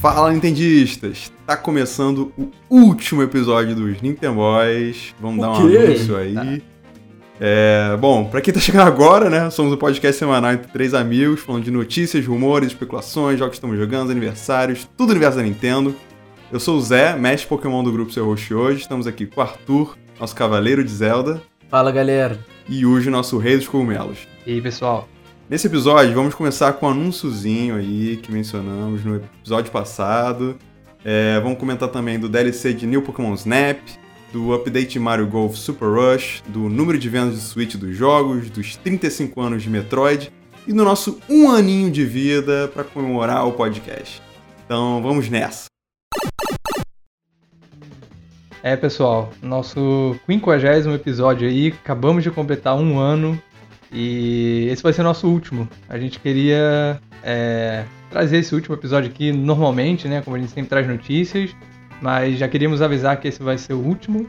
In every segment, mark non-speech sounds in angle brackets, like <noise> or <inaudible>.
Fala Nintendistas! Tá começando o último episódio dos Nintendo Boys. Vamos O dar um quê? anúncio aí. É, bom, pra quem tá chegando agora, né? Somos um podcast semanal entre três amigos, falando de notícias, rumores, especulações, jogos que estamos jogando, aniversários, tudo universo da Nintendo. Eu sou o Zé, mestre Pokémon do grupo Seu Host hoje. Estamos aqui com o Arthur, nosso cavaleiro de Zelda, Fala galera. e Yuji, nosso rei dos cogumelos. E aí, pessoal? Nesse episódio, vamos começar com um anúnciozinho aí que mencionamos no episódio passado. É, vamos comentar também do DLC de New Pokémon Snap, do update Mario Golf Super Rush, do número de vendas de Switch dos jogos, dos 35 anos de Metroid e do nosso um aninho de vida para comemorar o podcast. Então vamos nessa. É, pessoal, nosso 50 episódio aí, acabamos de completar um ano e esse vai ser nosso último. A gente queria é, trazer esse último episódio aqui normalmente, né? Como a gente sempre traz notícias, mas já queríamos avisar que esse vai ser o último.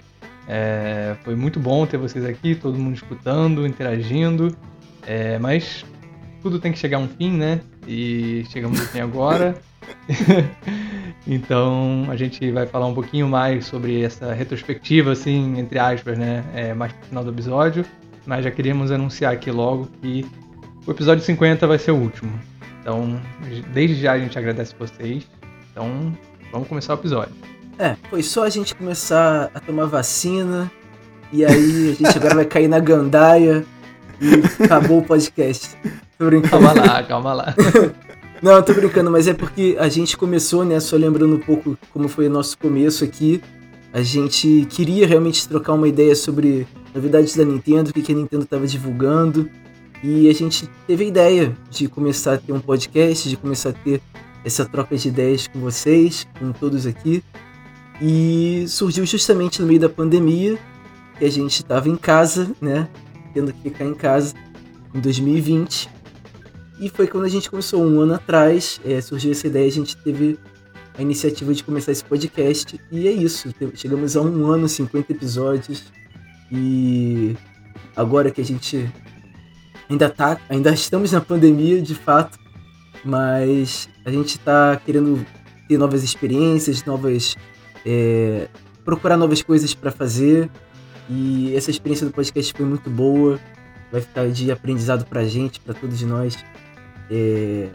É, foi muito bom ter vocês aqui, todo mundo escutando, interagindo, é, mas tudo tem que chegar a um fim, né? E chegamos ao fim agora. <laughs> então a gente vai falar um pouquinho mais sobre essa retrospectiva, assim, entre aspas, né? É, mais pro final do episódio. Mas já queríamos anunciar aqui logo que o episódio 50 vai ser o último. Então, desde já a gente agradece vocês. Então, vamos começar o episódio. É, foi só a gente começar a tomar vacina e aí a gente agora vai cair na gandaia e acabou o podcast. Tô brincando. Calma lá, calma lá. <laughs> Não, tô brincando, mas é porque a gente começou, né? Só lembrando um pouco como foi o nosso começo aqui. A gente queria realmente trocar uma ideia sobre novidades da Nintendo, o que a Nintendo estava divulgando. E a gente teve a ideia de começar a ter um podcast, de começar a ter essa troca de ideias com vocês, com todos aqui. E surgiu justamente no meio da pandemia, que a gente estava em casa, né? Tendo que ficar em casa em 2020. E foi quando a gente começou, um ano atrás, é, surgiu essa ideia, a gente teve a iniciativa de começar esse podcast. E é isso, chegamos a um ano, 50 episódios. E agora que a gente ainda tá, ainda estamos na pandemia, de fato, mas a gente tá querendo ter novas experiências, novas. é, procurar novas coisas para fazer. E essa experiência do podcast foi muito boa. Vai ficar de aprendizado pra gente, pra todos nós. É,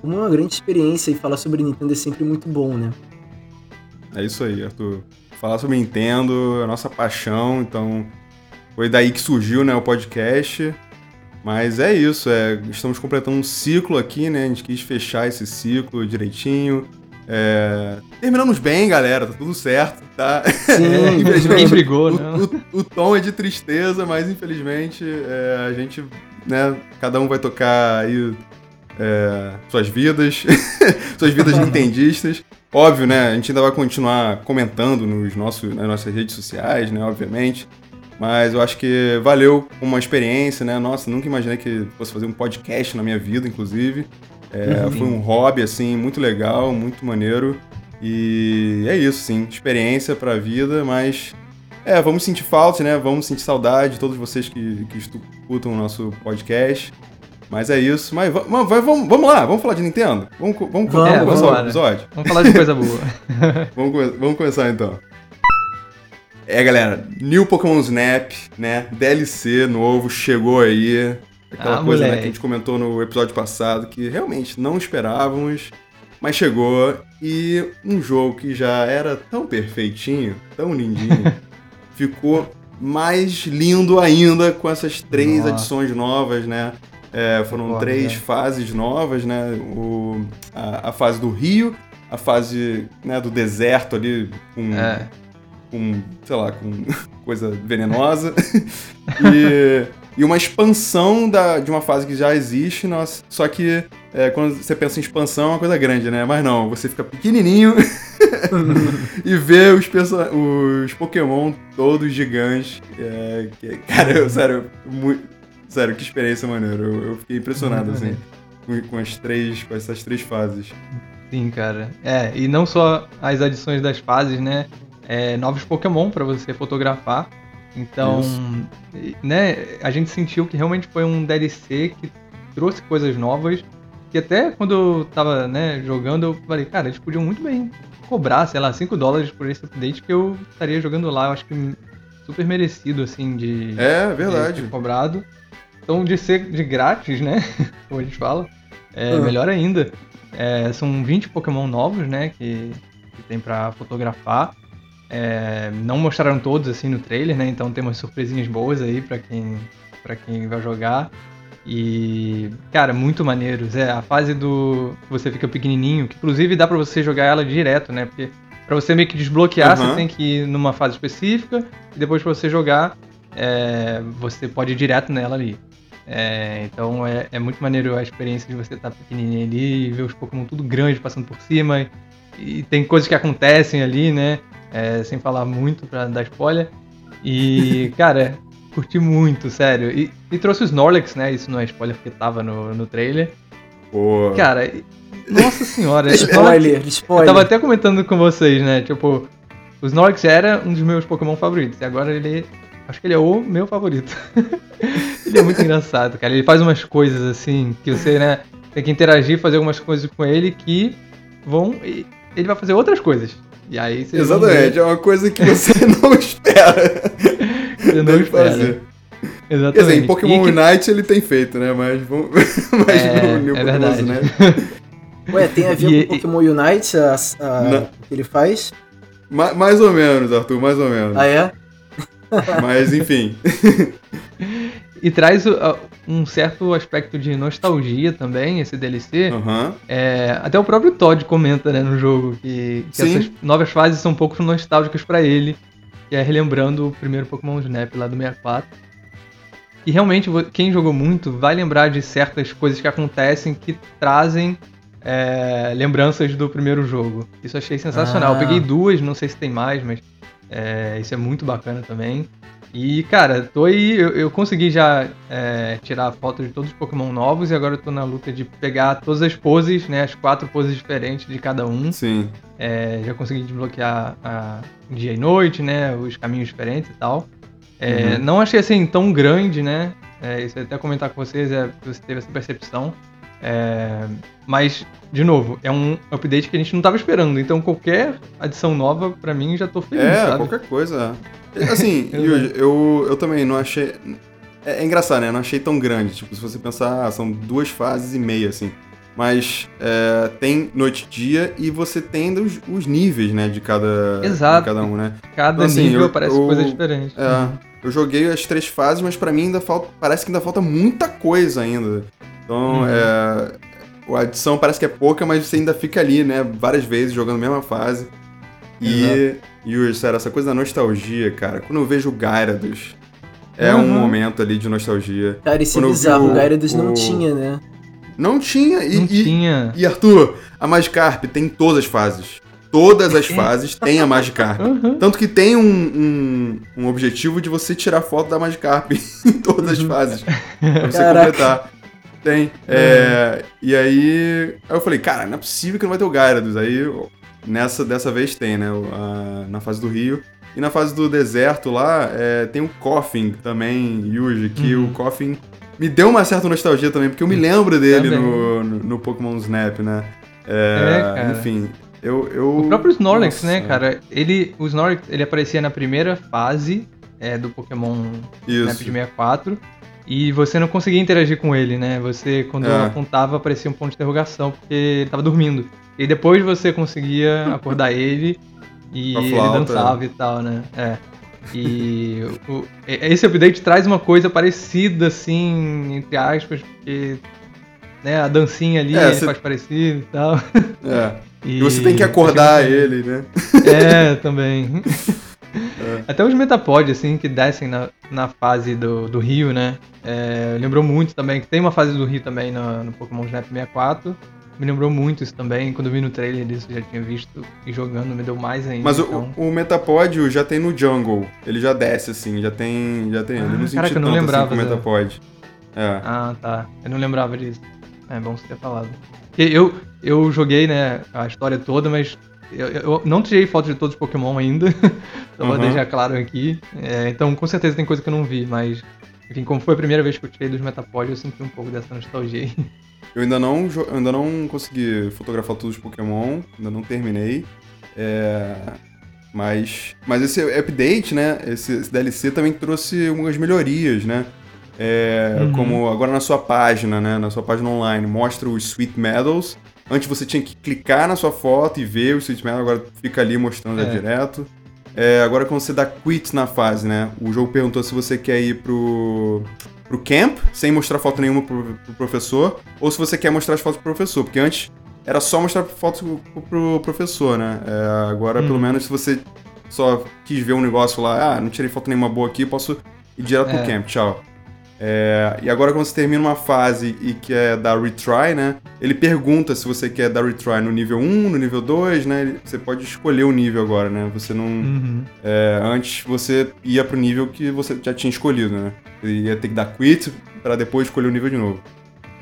como uma grande experiência e falar sobre Nintendo é sempre muito bom, né? É isso aí, Arthur. Falar sobre Nintendo é a nossa paixão, então foi daí que surgiu né, o podcast. Mas é isso, é, estamos completando um ciclo aqui, né? A gente quis fechar esse ciclo direitinho. É, terminamos bem, galera, tá tudo certo, tá? Sim, <laughs> Ninguém brigou, o, não. o- o tom é de tristeza, mas infelizmente é, a gente, né, cada um vai tocar aí é, suas vidas, <laughs> suas vidas nintendistas. <laughs> Óbvio, né, a gente ainda vai continuar comentando nos nossos, nas nossas redes sociais, né, obviamente. Mas eu acho que valeu uma experiência, né? Nossa, nunca imaginei que fosse fazer um podcast na minha vida, inclusive. É, Uhum. Foi um hobby, assim, muito legal, muito maneiro. E é isso, sim. Experiência pra vida, mas. É, vamos sentir falta, né? Vamos sentir saudade de todos vocês que, que escutam o nosso podcast. Mas é isso. Mas vai- vamos, vamos lá, vamos falar de Nintendo? Vamos, vamos, Vamos, vamos começar vamos o né? episódio? Vamos falar de coisa boa. <laughs> Vamos, vamos começar então. É, galera, New Pokémon Snap, né? DLC novo, chegou aí. Aquela Ah, coisa né, que a gente comentou no episódio passado, que realmente não esperávamos, mas chegou. E um jogo que já era tão perfeitinho, tão lindinho, <laughs> ficou mais lindo ainda com essas três Nossa. adições novas, né? É, foram Concordo, três né? fases novas, né? O, a, a fase do rio, a fase né, do deserto ali com, É. com sei lá, com <laughs> coisa venenosa. <laughs> e, e uma expansão da, de uma fase que já existe, nossa, só que é, quando você pensa em expansão é uma coisa grande, né? Mas não, você fica pequenininho <laughs> e vê os, os Pokémon todos gigantes. É, que- cara, eu, sério, muito, sério, que experiência maneira. Eu, eu fiquei impressionado, assim, com, com as três, com essas três fases. Sim, cara. É, e não só as adições das fases, né? É, novos Pokémon pra você fotografar. Então, né, a gente sentiu que realmente foi um DLC que trouxe coisas novas. que até quando eu tava, né, jogando, eu falei, cara, eles podiam muito bem cobrar, sei lá, 5 dólares por esse update que eu estaria jogando lá. Eu acho que super merecido, assim, de. É, verdade. De cobrado. Então, de ser de grátis, né? <laughs> Como a gente fala, é uhum. melhor ainda. É, são 20 Pokémon novos, né? Que, que tem pra fotografar. É, não mostraram todos assim no trailer, né? Então tem umas surpresinhas boas aí para quem para quem vai jogar. E cara, muito maneiros. É a fase do você fica pequenininho, que inclusive dá para você jogar ela direto, né? Porque para você meio que desbloquear, uhum. você tem que ir numa fase específica e depois para você jogar, é, você pode ir direto nela ali. É, então é, é, muito maneiro a experiência de você estar tá pequenininho ali e ver os Pokémon tudo grande passando por cima. E, e tem coisas que acontecem ali, né? é, sem falar muito pra dar spoiler. E, cara, curti muito, sério. E, e, trouxe o Snorlax, né? Isso não é spoiler porque tava no, no trailer. Pô. Cara, nossa senhora. <laughs> spoiler, spoiler. Eu tava até comentando com vocês, né? Tipo, o Snorlax era um dos meus Pokémon favoritos. E agora ele. Acho que ele é o meu favorito. <laughs> ele é muito engraçado, cara. Ele faz umas coisas assim que você, né? Tem que interagir, fazer algumas coisas com ele que vão. Ele vai fazer outras coisas. E aí você Exatamente, é uma coisa que você <laughs> não espera. Você não espera. fazer. Exatamente. Quer dizer, em Pokémon que... Unite ele tem feito, né? Mas, vamos... <laughs> Mas é, no New é verdade. né? Ué, tem a ver e, com o Pokémon Unite, a, a que ele faz? Ma mais ou menos, Arthur, mais ou menos. Ah, é? <laughs> Mas, enfim. e traz um certo aspecto de nostalgia também, esse DLC. Uhum. É, até o próprio Todd comenta né, no jogo que, que essas novas fases são um pouco nostálgicas para ele, que é relembrando o primeiro Pokémon Snap lá do 64. E realmente, quem jogou muito vai lembrar de certas coisas que acontecem que trazem é, lembranças do primeiro jogo. Isso achei sensacional. Ah. Eu peguei duas, não sei se tem mais, mas é, isso é muito bacana também. E, cara, tô aí. Eu, eu consegui já é, tirar foto de todos os Pokémon novos e agora eu tô na luta de pegar todas as poses, né? As quatro poses diferentes de cada um. Sim. É, já consegui desbloquear a dia e noite, né? Os caminhos diferentes e tal. É, uhum. Não achei assim tão grande, né? É, isso até comentar com vocês, é, você teve essa percepção. É, mas, de novo, é um update que a gente não estava esperando. Então, qualquer adição nova, para mim, já tô feliz. É, sabe? qualquer coisa. <laughs> Assim, Yuji, eu, eu também não achei. É, é, engraçado, né? Eu não achei tão grande. Tipo, se você pensar, ah, são duas fases e meia, assim. Mas é, tem noite e dia e você tem os, os níveis, né? De cada, Exato. De cada um, né? Cada então, assim, nível parece eu, coisa diferente. É. Eu joguei as três fases, mas para mim ainda falta. Parece que ainda falta muita coisa ainda. Então, uhum. é, a adição parece que é pouca, mas você ainda fica ali, né? Várias vezes jogando a mesma fase. E, Yuri, sério, essa coisa da nostalgia, cara, quando eu vejo o Gyarados, é uhum. um momento ali de nostalgia. Cara, isso é quando é bizarro, o, o Gyarados o... não tinha, né? Não tinha. E, não e, tinha. E, Arthur, a Magikarp tem todas as fases. Todas as fases tem a Magikarp. <laughs> Uhum. Tanto que tem um, um, um, objetivo de você tirar foto da Magikarp <laughs> em todas as uhum. fases. <laughs> Pra você Caraca. completar. Tem. É, e aí, aí eu falei, cara, não é possível que não vai ter o Gyarados. Aí Nessa, dessa vez tem, né? A, na fase do Rio. E na fase do deserto lá, é, tem o Coffin também, Yuji, que uhum. o Coffin me deu uma certa nostalgia também, porque eu me lembro dele no, no, no, Pokémon Snap, né? É, é enfim, eu, eu... O próprio Snorlax, né, Nossa. né, cara? Ele, o Snorlax, ele aparecia na primeira fase é, do Pokémon Isso. Snap de 64. E você não conseguia interagir com ele, né? Você, quando é. apontava, aparecia um ponto de interrogação, porque ele tava dormindo. E depois você conseguia acordar <laughs> ele e ele dançava e tal, né? É. E o, esse update traz uma coisa parecida, assim, entre aspas, porque né, a dancinha ali é, cê... faz parecido e tal. É. <laughs> E, e você tem que acordar ele, né? É, também. <laughs> É. Até os Metapod, assim, que descem na, na fase do, do Rio, né? É, lembrou muito também, que tem uma fase do Rio também no, no Pokémon Snap 64. Me lembrou muito isso também. Quando eu vi no trailer disso, já tinha visto e jogando, me deu mais ainda. Mas então... o, o Metapod já tem no Jungle. Ele já desce, assim, já tem. Já tem. Ah, ele não caraca, eu não assim lembrava assim, o Metapod. É. Ah, tá. Eu não lembrava disso. É bom você ter falado. Eu, eu joguei, né, a história toda, mas eu, eu não tirei foto de todos os Pokémon ainda. <laughs> Só uhum. vou deixar claro aqui. É, então, com certeza tem coisa que eu não vi, mas. Enfim, como foi a primeira vez que eu tirei dos Metapod, eu senti um pouco dessa nostalgia aí. <laughs> Eu ainda não, ainda não consegui fotografar todos os Pokémon, ainda não terminei. É, mas, mas esse update, né? Esse, esse DLC também trouxe algumas melhorias, né? É, Uhum. Como agora na sua página, né? Na sua página online, mostra os Sweet Medals. Antes você tinha que clicar na sua foto e ver os Sweet Medals, agora fica ali mostrando já É. direto. É, agora quando você dá quit na fase, né? O jogo perguntou se você quer ir pro, pro camp, sem mostrar foto nenhuma pro, pro professor, ou se você quer mostrar as fotos pro professor, porque antes era só mostrar fotos pro, pro professor, né? É, agora, Hum. pelo menos, se você só quis ver um negócio lá, ah, não tirei foto nenhuma boa aqui, posso ir direto pro É. camp, tchau. É, e agora quando você termina uma fase e quer dar retry, né? Ele pergunta se você quer dar retry no nível 1, no nível 2, né? Você pode escolher o nível agora, né? Você não... Uhum. É, antes você ia pro nível que você já tinha escolhido, né? Você ia ter que dar quit pra depois escolher o nível de novo.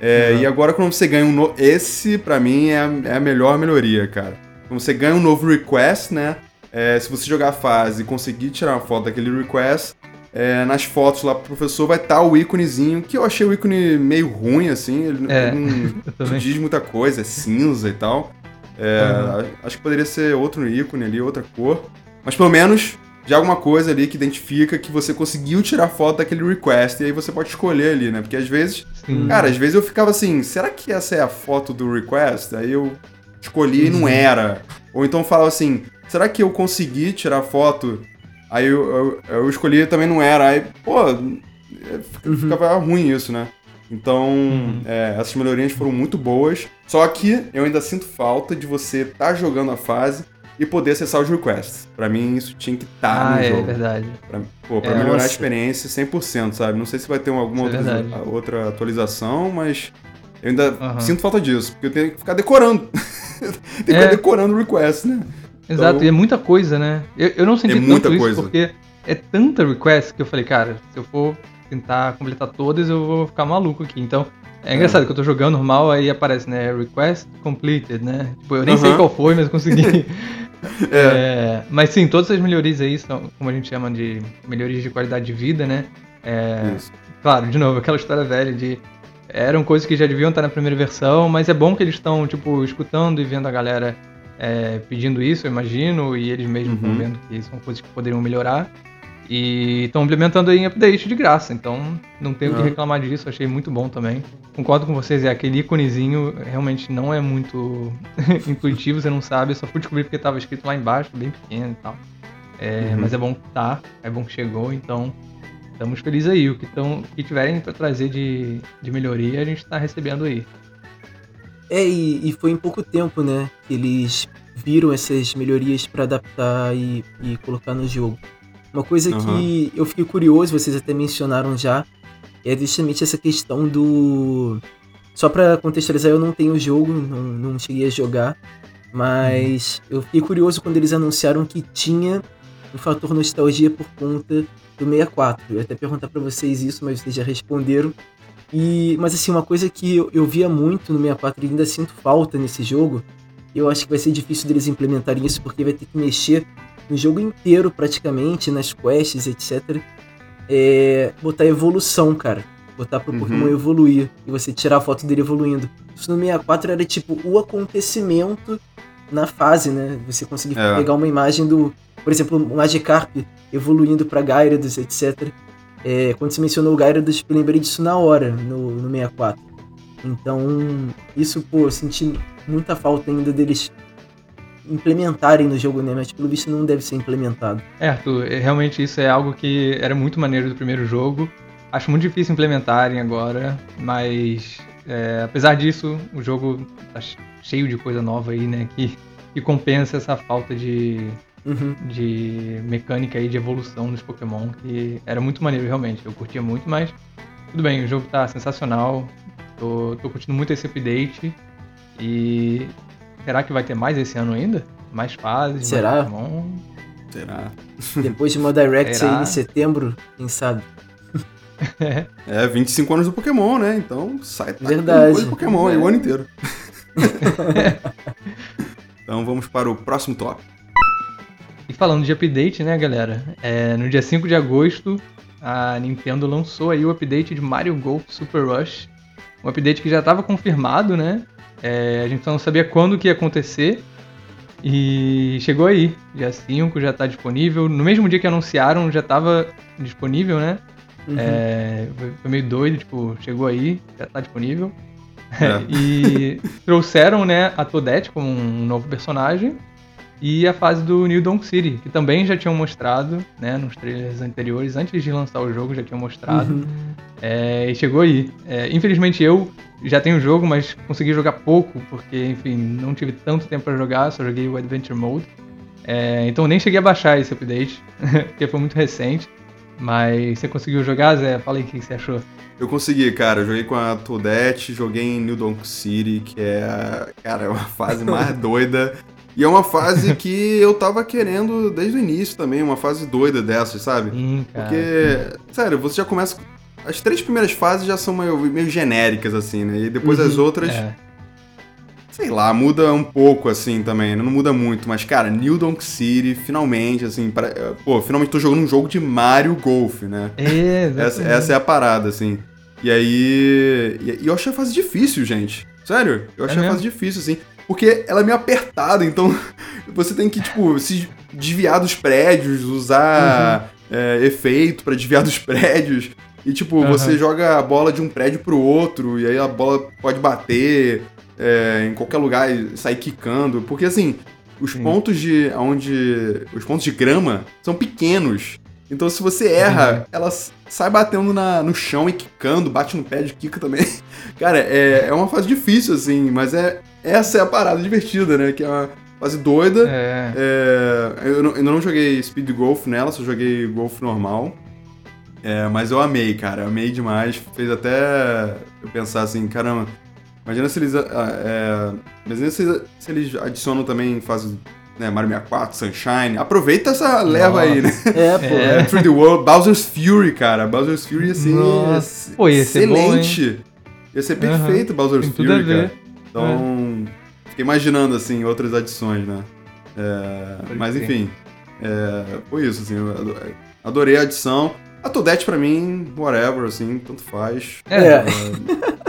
É, Uhum. E agora quando você ganha um novo. Esse, pra mim, é a, é a melhor melhoria, cara. Quando você ganha um novo request, né? É, se você jogar a fase e conseguir tirar uma foto daquele request, é, nas fotos lá pro professor vai estar o íconezinho, que eu achei o ícone meio ruim, assim. Ele, É, ele não <laughs> diz muita coisa, é cinza e tal. É, Uhum. Acho que poderia ser outro ícone ali, outra cor. Mas pelo menos já alguma coisa ali que identifica que você conseguiu tirar foto daquele request. E aí você pode escolher ali, né? Porque às vezes, Sim. cara, às vezes eu ficava assim, será que essa é a foto do request? Aí eu escolhi e não Uhum. era. Ou então eu falava assim, será que eu consegui tirar foto? Aí eu, eu, eu escolhi também não era. Aí, pô, Uhum. ficava ruim isso, né? Então, Uhum. é, essas melhorias foram muito boas. Só que eu ainda sinto falta de você estar jogando a fase e poder acessar os requests. Pra mim, isso tinha que estar ah, no é jogo. verdade. Pra, pô, pra É, melhorar a nossa. experiência 100%, sabe? Não sei se vai ter alguma é outra, verdade. outra atualização, mas eu ainda Aham. sinto falta disso. Porque eu tenho que ficar decorando. <laughs> Tem que É. ficar decorando o request, né? Exato, Então- e é muita coisa, né? Eu, eu não senti É muita coisa. isso porque é tanta request que eu falei, cara, se eu for tentar completar todas, eu vou ficar maluco aqui. Então, é engraçado que eu tô jogando normal, aí aparece, né, request completed, né? Tipo, eu nem sei qual foi, mas consegui. <laughs> É. É, mas sim, todas as melhorias aí são, como a gente chama de melhorias de qualidade de vida, né? É, Isso. Claro, de novo, <laughs> aquela história velha de. Eram coisas que já deviam estar na primeira versão, mas é bom que eles estão, tipo, escutando e vendo a galera é, pedindo isso, eu imagino, e eles mesmos estão Uhum. vendo que são coisas que poderiam melhorar. E estão implementando aí em update de graça, então não tenho o que Ah. reclamar disso, achei muito bom também. Concordo com vocês, é aquele íconezinho realmente não é muito <laughs> intuitivo, você não sabe, eu só fui descobrir porque estava escrito lá embaixo, bem pequeno e tal. É, Uhum. Mas é bom que tá, é bom que chegou, então estamos felizes aí. O que, tão, que tiverem para trazer de, de melhoria, a gente tá recebendo aí. É, e, e foi em pouco tempo, né, que eles viram essas melhorias pra adaptar e, e colocar no jogo. Uma coisa que eu fiquei curioso, vocês até mencionaram já, é justamente essa questão do. Só pra contextualizar, eu não tenho o jogo, não, não cheguei a jogar, mas eu fiquei curioso quando eles anunciaram que tinha um fator nostalgia por conta do 64. Eu ia até perguntar pra vocês isso, mas vocês já responderam. E, mas assim, uma coisa que eu, eu via muito no 64 e ainda sinto falta nesse jogo, eu acho que vai ser difícil deles implementarem isso porque vai ter que mexer no jogo inteiro praticamente, nas quests, etc. É botar evolução, cara. Botar pro Uhum. Pokémon evoluir e você tirar a foto dele evoluindo. Isso no 64 era tipo o acontecimento na fase, né? Você conseguir É. pegar uma imagem do, por exemplo, o Magikarp evoluindo pra Gyarados, etc. É, quando você mencionou o Gyarados, eu lembrei disso na hora, no, no 64. Então, isso, pô, eu senti muita falta ainda deles implementarem no jogo, né? Mas pelo visto não deve ser implementado. É, Arthur, é, realmente isso é algo que era muito maneiro do primeiro jogo. Acho muito difícil implementarem agora, mas é, apesar disso, o jogo tá che- cheio de coisa nova aí, né? Que, que compensa essa falta de, Uhum. de mecânica aí de evolução dos Pokémon, que era muito maneiro realmente. Eu curtia muito, mas tudo bem, o jogo tá sensacional. Tô, tô curtindo muito esse update. E será que vai ter mais esse ano ainda? Mais fases? Será? Mais Pokémon? Será? Depois de uma Direct Será? aí em setembro, quem sabe? <laughs> É, 25 anos do Pokémon, né? Então sai tá Verdade. de Pokémon aí É. o ano inteiro. <laughs> então vamos para o próximo top. E falando de update, né, galera? É, no dia 5 de agosto, a Nintendo lançou aí o update de Mario Golf Super Rush. um update que já estava confirmado, né? É, a gente só não sabia quando que ia acontecer. E chegou aí, dia 5 já está disponível. No mesmo dia que anunciaram, já estava disponível, né? Uhum. É, foi meio doido, tipo, chegou aí, já está disponível. É. <laughs> e trouxeram, né, a Toadette como um novo personagem e a fase do New Donk City, que também já tinham mostrado, né, nos trailers anteriores, antes de lançar o jogo, já tinham mostrado. Uhum. É, e chegou aí. É, infelizmente eu já tenho o jogo, mas consegui jogar pouco, porque, enfim, não tive tanto tempo para jogar, só joguei o Adventure Mode. É, então nem cheguei a baixar esse update, <laughs> porque foi muito recente. Mas você conseguiu jogar, Zé? Fala aí o que você achou. Eu consegui, cara. Eu joguei com a Toadette, joguei em New Donk City, que é, cara, é uma fase <laughs> mais doida. E é uma fase que eu tava querendo desde o início também, uma fase doida dessas, sabe? Sim, cara. Porque, sério, você já começa. As três primeiras fases já são meio, meio genéricas, assim, né? E depois uhum, as outras. É. Sei lá, muda um pouco, assim, também. Né? Não muda muito. Mas, cara, New Donk City, finalmente, assim. Pra... Pô, finalmente tô jogando um jogo de Mario Golf, né? É, essa, essa é a parada, assim. E aí. E eu achei a fase difícil, gente. Sério, eu achei é a fase difícil, assim. Porque ela é meio apertada, então <laughs> você tem que, tipo, se desviar dos prédios, usar uhum. é, efeito para desviar dos <laughs> prédios. E, tipo, uhum. você joga a bola de um prédio pro outro, e aí a bola pode bater é, em qualquer lugar e sair quicando. Porque, assim, os Sim. pontos de onde. Os pontos de grama são pequenos. Então, se você erra, uhum. ela sai batendo na, no chão e quicando, bate no pé de quica também. <laughs> Cara, é, é uma fase difícil, assim, mas é, essa é a parada divertida, né? Que é uma fase doida. É. É, eu, não, eu não joguei Speed Golf nela, só joguei Golf normal. É, mas eu amei, cara. Amei demais. Fez até eu pensar assim, caramba. Imagina se eles. Ah, é, imagina se, se eles adicionam também fase né, Mario 64, Sunshine. Aproveita essa leva aí, né? É, pô. É. Through the World, Bowser's Fury, cara. Bowser's Fury ia ser Nossa. Pô, ia ser excelente. Bom, ia ser perfeito uhum. Bowser's Tem Fury, cara. Então, é. fiquei imaginando, assim, outras adições, né? É, mas, enfim, é, foi isso, assim, adorei a adição. A Toadette, pra mim, whatever, assim, tanto faz. É. é.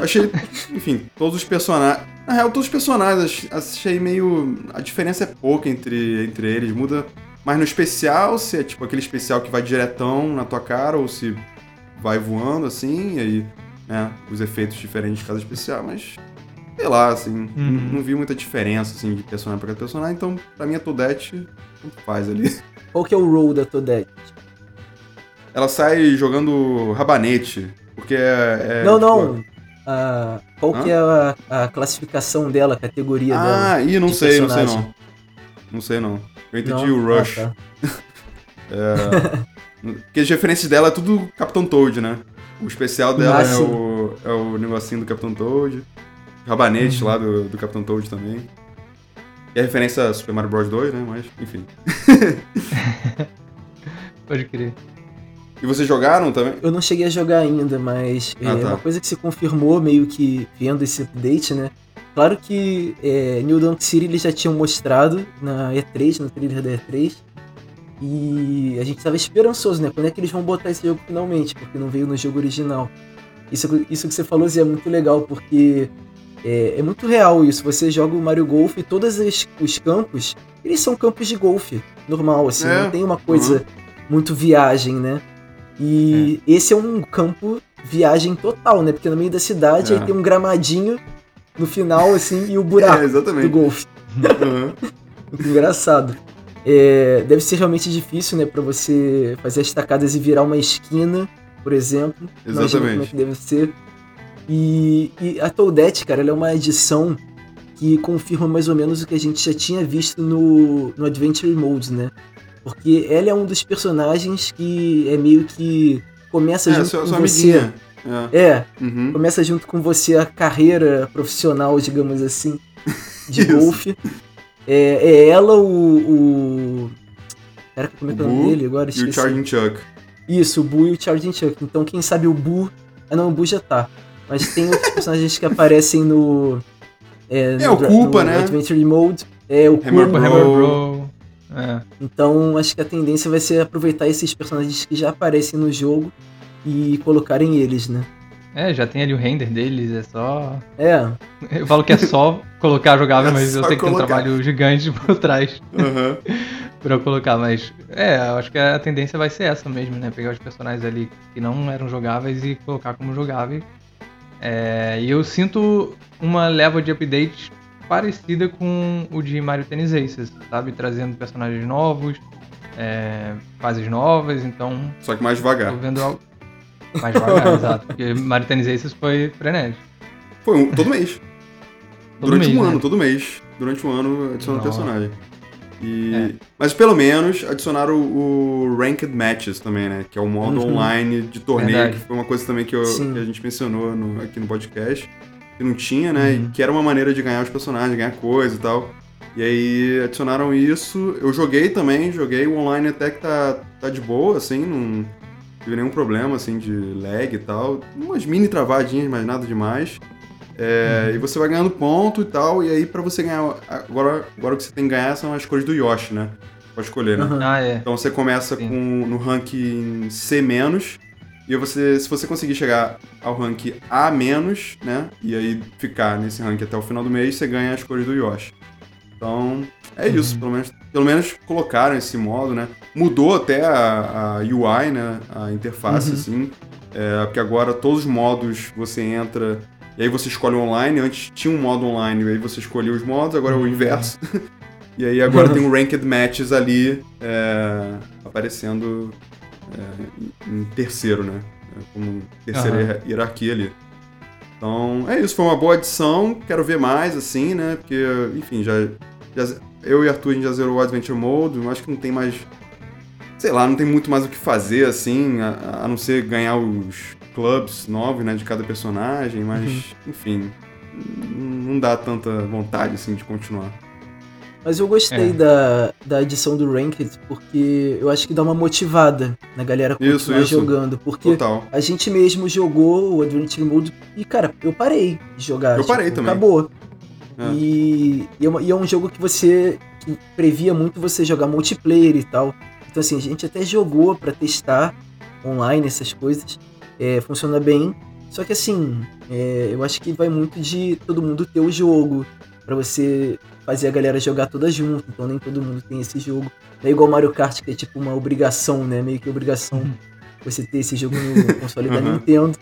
Achei, enfim, todos os personagens... Na real, todos os personagens, achei meio... A diferença é pouca entre, entre eles, muda... Mas no especial, se é tipo aquele especial que vai diretão na tua cara, ou se vai voando, assim, e aí, né, os efeitos diferentes de cada especial, mas sei lá, assim, uhum. não, vi muita diferença, assim, de personagem pra cada personagem, então, pra mim, a Toadette, tanto faz ali. <laughs> Qual que é o role da Toadette? Ela sai jogando rabanete, porque é... é não, tipo, não, ah, qual Hã? que é a, a, classificação dela, a categoria ah, dela? Ah, ih, não sei, personagem. não sei não. Não sei não. Eu entendi não? o ah, Rush. Ah, tá. <laughs> é, porque as referências dela é tudo Capitão Toad, né? O especial dela é o, é o negocinho do Capitão Toad. Rabanete uhum. lá do, do Capitão Toad também. E a referência a Super Mario Bros 2, né? Mas, enfim. <laughs> <laughs> Pode crer. E vocês jogaram também? Eu não cheguei a jogar ainda, mas ah, é tá. uma coisa que se confirmou meio que vendo esse update, né? Claro que é, New Donk City eles já tinham mostrado na E3, no trailer da E3. E a gente tava esperançoso, né? Quando é que eles vão botar esse jogo finalmente? Porque não veio no jogo original. Isso, isso que você falou, Zé, é muito legal, porque é, é, muito real isso. Você joga o Mario Golf e todos os campos, eles são campos de golfe, normal, assim. É. Não tem uma coisa uhum. muito viagem, né? E é. esse é um campo viagem total, né? Porque no meio da cidade aí é. tem um gramadinho no final, assim, e o buraco <laughs> é, do golfe. Uhum. <laughs> engraçado. É, deve ser realmente difícil, né, para você fazer as tacadas e virar uma esquina, por exemplo. Exatamente. Imagina como é que deve ser. E, e a Toadette, cara, ela é uma edição que confirma mais ou menos o que a gente já tinha visto no, no Adventure Mode, né? Porque ela é um dos personagens que é meio que começa é, junto sua, com sua você. É, é uhum. começa junto com você a carreira profissional, digamos assim, <laughs> de golfe. É, é, ela, o. o... Pera, como é que é o nome dele agora? Esqueci. E o Charging Chuck. Isso, o Boo e o Charging Chuck. Então, quem sabe o Boo. Ah, não, o Boo já tá. Mas tem outros personagens que aparecem no. É, é no, o Culpa, no, né? Adventure Mode. É o Hammer Culpa. Hammer Bro. É. Então acho que a tendência vai ser aproveitar esses personagens que já aparecem no jogo e colocarem eles, né? É, já tem ali o render deles, é só. É. <laughs> Eu falo que é só colocar jogável, <laughs> É mas eu sei que tem um colocar. trabalho gigante <laughs> por trás Aham. pra eu colocar, mas. É, eu acho que a tendência vai ser essa mesmo, né? Pegar os personagens ali que não eram jogáveis e colocar como jogáveis. É, e eu sinto uma leva de updates parecida com o de Mario Tennis Aces, sabe? Trazendo personagens novos, é, fases novas, então Só que mais devagar. tô vendo algo mais devagar, <laughs> exato. Porque Mario Tennis Aces foi frenético. Foi um, todo mês. <laughs> Todo Durante mês, um né? ano, todo mês. Durante um ano adicionando personagem. E... É. Mas pelo menos adicionaram o, o Ranked Matches também, né? Que é o modo Uhum. online de torneio, Verdade. que foi uma coisa também que, eu- que a gente mencionou no- aqui no podcast. Que não tinha, né? Uhum. E que era uma maneira de ganhar os personagens, ganhar coisa e tal. E aí adicionaram isso. Eu joguei também, joguei o online até que tá, tá de boa, assim, não tive nenhum problema, assim, de lag e tal. Umas mini travadinhas, mas nada demais. É, E você vai ganhando ponto e tal, e aí pra você ganhar. Agora, agora o que você tem que ganhar são as cores do Yoshi, né? Pode escolher, né? Aham. Ah, é. Então você começa Sim. com no ranking C-, e você, se você conseguir chegar ao rank A-, né? E aí ficar nesse rank até o final do mês, você ganha as cores do Yoshi. Então, é isso, Uhum. pelo menos, pelo menos colocaram esse modo, né? Mudou até a, a UI, né? A interface, Uhum. assim. É, porque agora todos os modos você entra e aí você escolhe online. Antes tinha um modo online, e aí você escolhia os modos, agora é o Uhum. inverso. <laughs> e aí agora tem o <laughs> Ranked Matches ali é, aparecendo é, em em terceiro, né? É, Como terceira hier- hierarquia ali. Então, é isso, foi uma boa adição. Quero ver mais, assim, né? Porque, enfim, já, já- eu e Arthur a gente já zerou o Adventure Mode, acho que não tem mais. Sei lá, não tem muito mais o que fazer, assim, a, a não ser ganhar os clubs novos, né, de cada personagem, mas, enfim, n- não dá tanta vontade, assim, de continuar. Mas eu gostei É. da, da adição do Ranked, porque eu acho que dá uma motivada na galera continuar Isso, isso. jogando. Porque Total. a gente mesmo jogou o Adventure Mode e, cara, eu parei de jogar. Eu parei também. Acabou. É. E, e é e é um jogo que você que previa muito você jogar multiplayer e tal. Então, assim, a gente até jogou pra testar online essas coisas. É, funciona bem. Só que, assim, é, eu acho que vai muito de todo mundo ter o jogo. Pra você fazer a galera jogar toda junto. Então, nem todo mundo tem esse jogo. Não é igual Mario Kart, que é tipo uma obrigação, né? Meio que obrigação Uhum. você ter esse jogo no <laughs> console da Aham. Nintendo.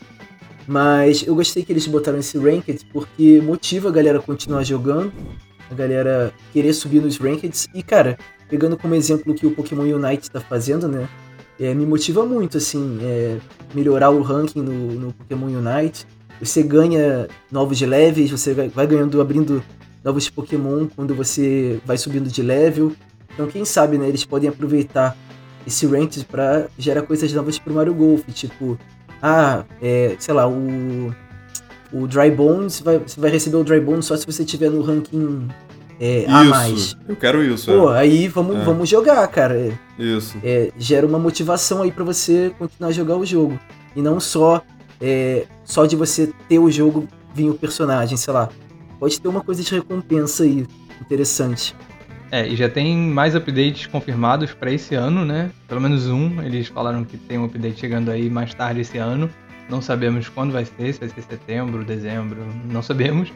Mas eu gostei que eles botaram esse Ranked porque motiva a galera a continuar jogando, a galera querer subir nos Rankeds. E, cara, pegando como exemplo o que o Pokémon Unite tá fazendo, né? é, me motiva muito, assim, é, melhorar o ranking no, no Pokémon Unite. Você ganha novos levels, você vai- vai ganhando, abrindo novos Pokémon quando você vai subindo de level. Então, quem sabe, né? Eles podem aproveitar esse Ranked pra gerar coisas novas pro Mario Golf, tipo ah, é, sei lá, o, o Dry Bones, vai, você vai receber o Dry Bones só se você tiver no ranking é, A+. mais. Eu quero isso, Pô, é. aí vamos, É. vamos jogar, cara. É, Isso. é, gera uma motivação aí pra você continuar a jogar o jogo. E não só, é, só de você ter o jogo vir o personagem, sei lá. Pode ter uma coisa de recompensa aí, interessante. É, e já tem mais updates confirmados pra esse ano, né? Pelo menos um. Eles falaram que tem um update chegando aí mais tarde esse ano. Não sabemos quando vai ser, se vai ser setembro, dezembro, não sabemos.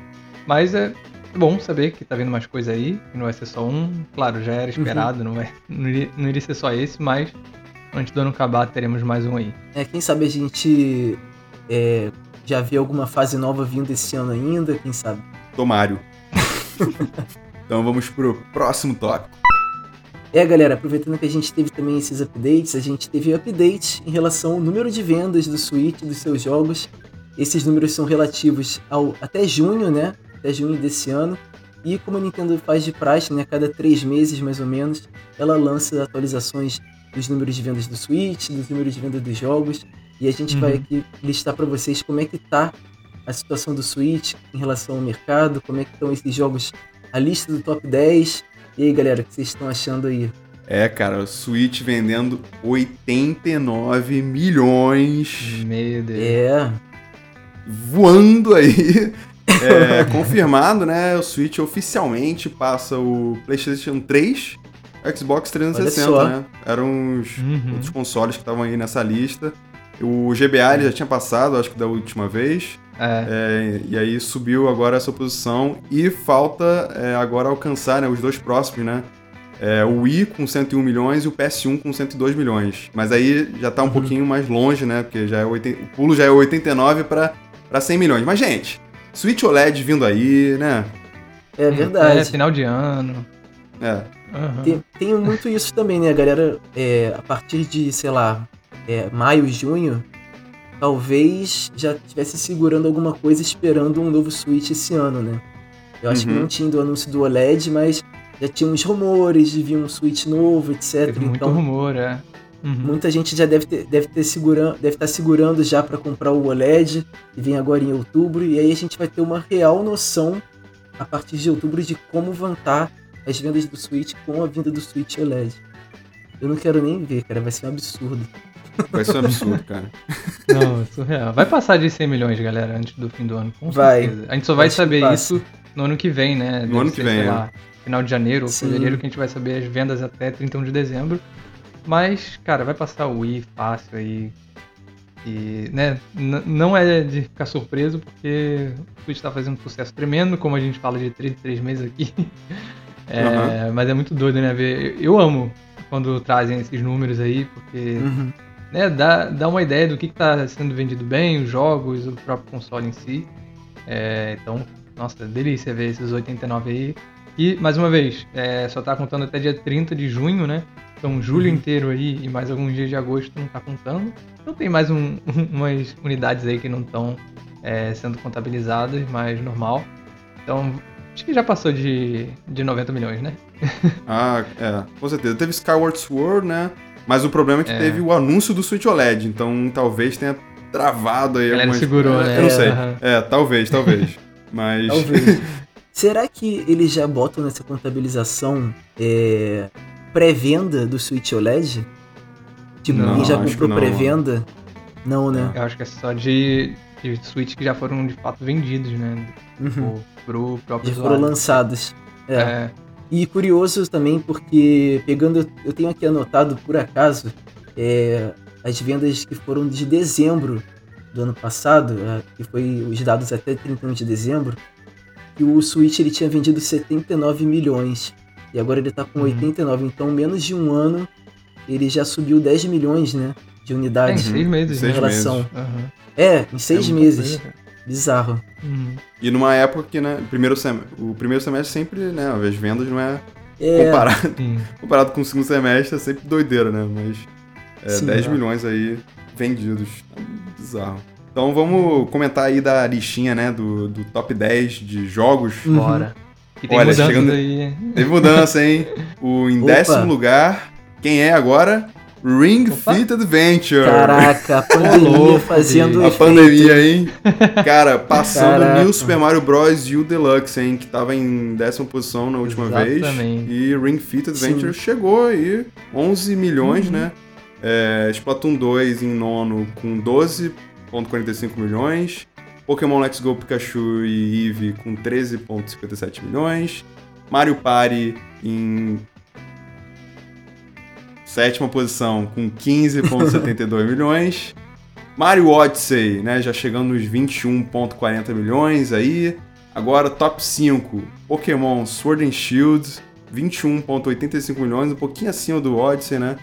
Mas é bom saber que tá vindo mais coisa aí, que não vai ser só um. Claro, já era esperado, não, vai, não, iria, não iria ser só esse, mas antes do ano acabar teremos mais um aí. É, quem sabe a gente é, já vê alguma fase nova vindo esse ano ainda, quem sabe. Tomário. <laughs> então vamos pro próximo tópico. É, galera, aproveitando que a gente teve também esses updates, a gente teve update em relação ao número de vendas do Switch, dos seus jogos. Esses números são relativos ao até junho, né? Até junho desse ano. E como a Nintendo faz de praxe, né? Cada três meses, mais ou menos, ela lança atualizações dos números de vendas do Switch, dos números de vendas dos jogos. E a gente Uhum. vai aqui listar para vocês como é que tá a situação do Switch em relação ao mercado, como é que estão esses jogos, a lista do top 10. E aí, galera, o que vocês estão achando aí? É, cara, o Switch vendendo 89 milhões, Meu Deus. É, voando aí. <laughs> É, confirmado, né? O Switch oficialmente passa o PlayStation 3, Xbox 360, Olha só. né? Eram os Uhum. outros consoles que estavam aí nessa lista. O GBA ele já tinha passado, acho que da última vez. É. É, e aí subiu agora essa posição e falta é, agora alcançar né, os dois próximos, né? É, o Wii com 101 milhões e o PS1 com 102 milhões. Mas aí já tá um Uhum. pouquinho mais longe, né? Porque já é 80, o pulo já é 89 para 100 milhões. Mas, gente, Switch OLED vindo aí, né? É É, verdade. final de ano. É. Aham. Tem, tem muito isso também, né? A galera, é, a partir de, sei lá, é, maio, junho, talvez já estivesse segurando alguma coisa esperando um novo Switch esse ano, né? Eu acho que Uhum. não tinha do anúncio do OLED, mas já tinha uns rumores de vir um Switch novo, etc. Teve muito Então, rumor, é. Uhum. muita gente já deve ter, deve ter segurando, deve estar segurando já para comprar o OLED, que vem agora em outubro, e aí a gente vai ter uma real noção a partir de outubro de como vão estar as vendas do Switch com a vinda do Switch OLED. Eu não quero nem ver, cara, vai ser um absurdo. Vai ser um absurdo, cara. <laughs> Não, é surreal. Vai passar de 100 milhões, galera, antes do fim do ano, com Vai. certeza. A gente só vai Acho que saber isso no ano que vem, né? Deve ano que ser, vem, sei é. lá, final de janeiro ou Sim. fevereiro que a gente vai saber as vendas até 31 de dezembro. Mas, cara, vai passar o Wii fácil aí. E, né, n- não é de ficar surpreso, porque o Switch tá fazendo um sucesso tremendo, como a gente fala de 3 em 3 meses aqui. <laughs> É, Mas é muito doido, né? Ver. Eu amo quando trazem esses números aí, porque Uhum. Né, dá, dá uma ideia do que está sendo vendido bem, os jogos, o próprio console em si. É, então, nossa, delícia ver esses 89 aí. E, mais uma vez, é, só tá contando até dia 30 de junho, né? Então, julho Uhum. inteiro aí e mais alguns dias de agosto não tá contando. Então, tem mais um- <laughs> umas unidades aí que não estão sendo contabilizadas, mas normal. Então, acho que já passou de, de 90 milhões, né? <laughs> Ah, é, com certeza. Teve Skyward Sword, né? Mas o problema é que É. teve o anúncio do Switch OLED, então talvez tenha travado aí A galera algumas... segurou, É, né? Eu não sei. É, talvez, talvez. <laughs> Mas... Talvez. <laughs> Será que eles já botam nessa contabilização é, pré-venda do Switch OLED? Tipo, Não, quem já comprou pré-venda? Não, né? Eu acho que é só de, de Switch que já foram de fato vendidos, né? Uhum. Pro, pro próprio Já foram lançados. É. É. E curioso também porque, pegando, eu tenho aqui anotado por acaso, é, as vendas que foram de dezembro do ano passado, é, que foi os dados até 31 de dezembro, que o Switch ele tinha vendido 79 milhões. E agora ele tá com Uhum. 89, então menos de um ano ele já subiu 10 milhões, né? De É, em unidades. seis meses, Seis em né? relação. meses. Aham. É, em seis É meses. Bizarro. Uhum. E numa época que, né, primeiro sem... o primeiro semestre sempre, né, as vendas não é... É, Comparado, comparado com o segundo semestre é sempre doideira, né? Mas é, Sim, 10 é. milhões aí vendidos. É bizarro. Então vamos comentar aí da listinha, né, do, do top 10 de jogos. Uhum. Bora. E tem Olha, chegando- aí. Teve mudança, hein? O em Opa. décimo lugar, quem é agora? Ring Opa. Fit Adventure. Caraca, a <laughs> pandemia louco, fazendo A pandemia, hein? Cara, passando Caraca. New Super Mario Bros. U Deluxe, hein? Que tava em décima posição na última Exatamente. vez. E Ring Fit Adventure chegou aí, 11 milhões, Uhum. né? É, Splatoon 2 em nono com 12,45 milhões. Pokémon Let's Go Pikachu e Eevee com 13,57 milhões. Mario Party em sétima posição com 15,72 <laughs> milhões. Mario Odyssey, né, já chegando nos 21,40 milhões aí. Agora, top 5, Pokémon Sword and Shield, 21,85 milhões, um pouquinho acima do Odyssey, né?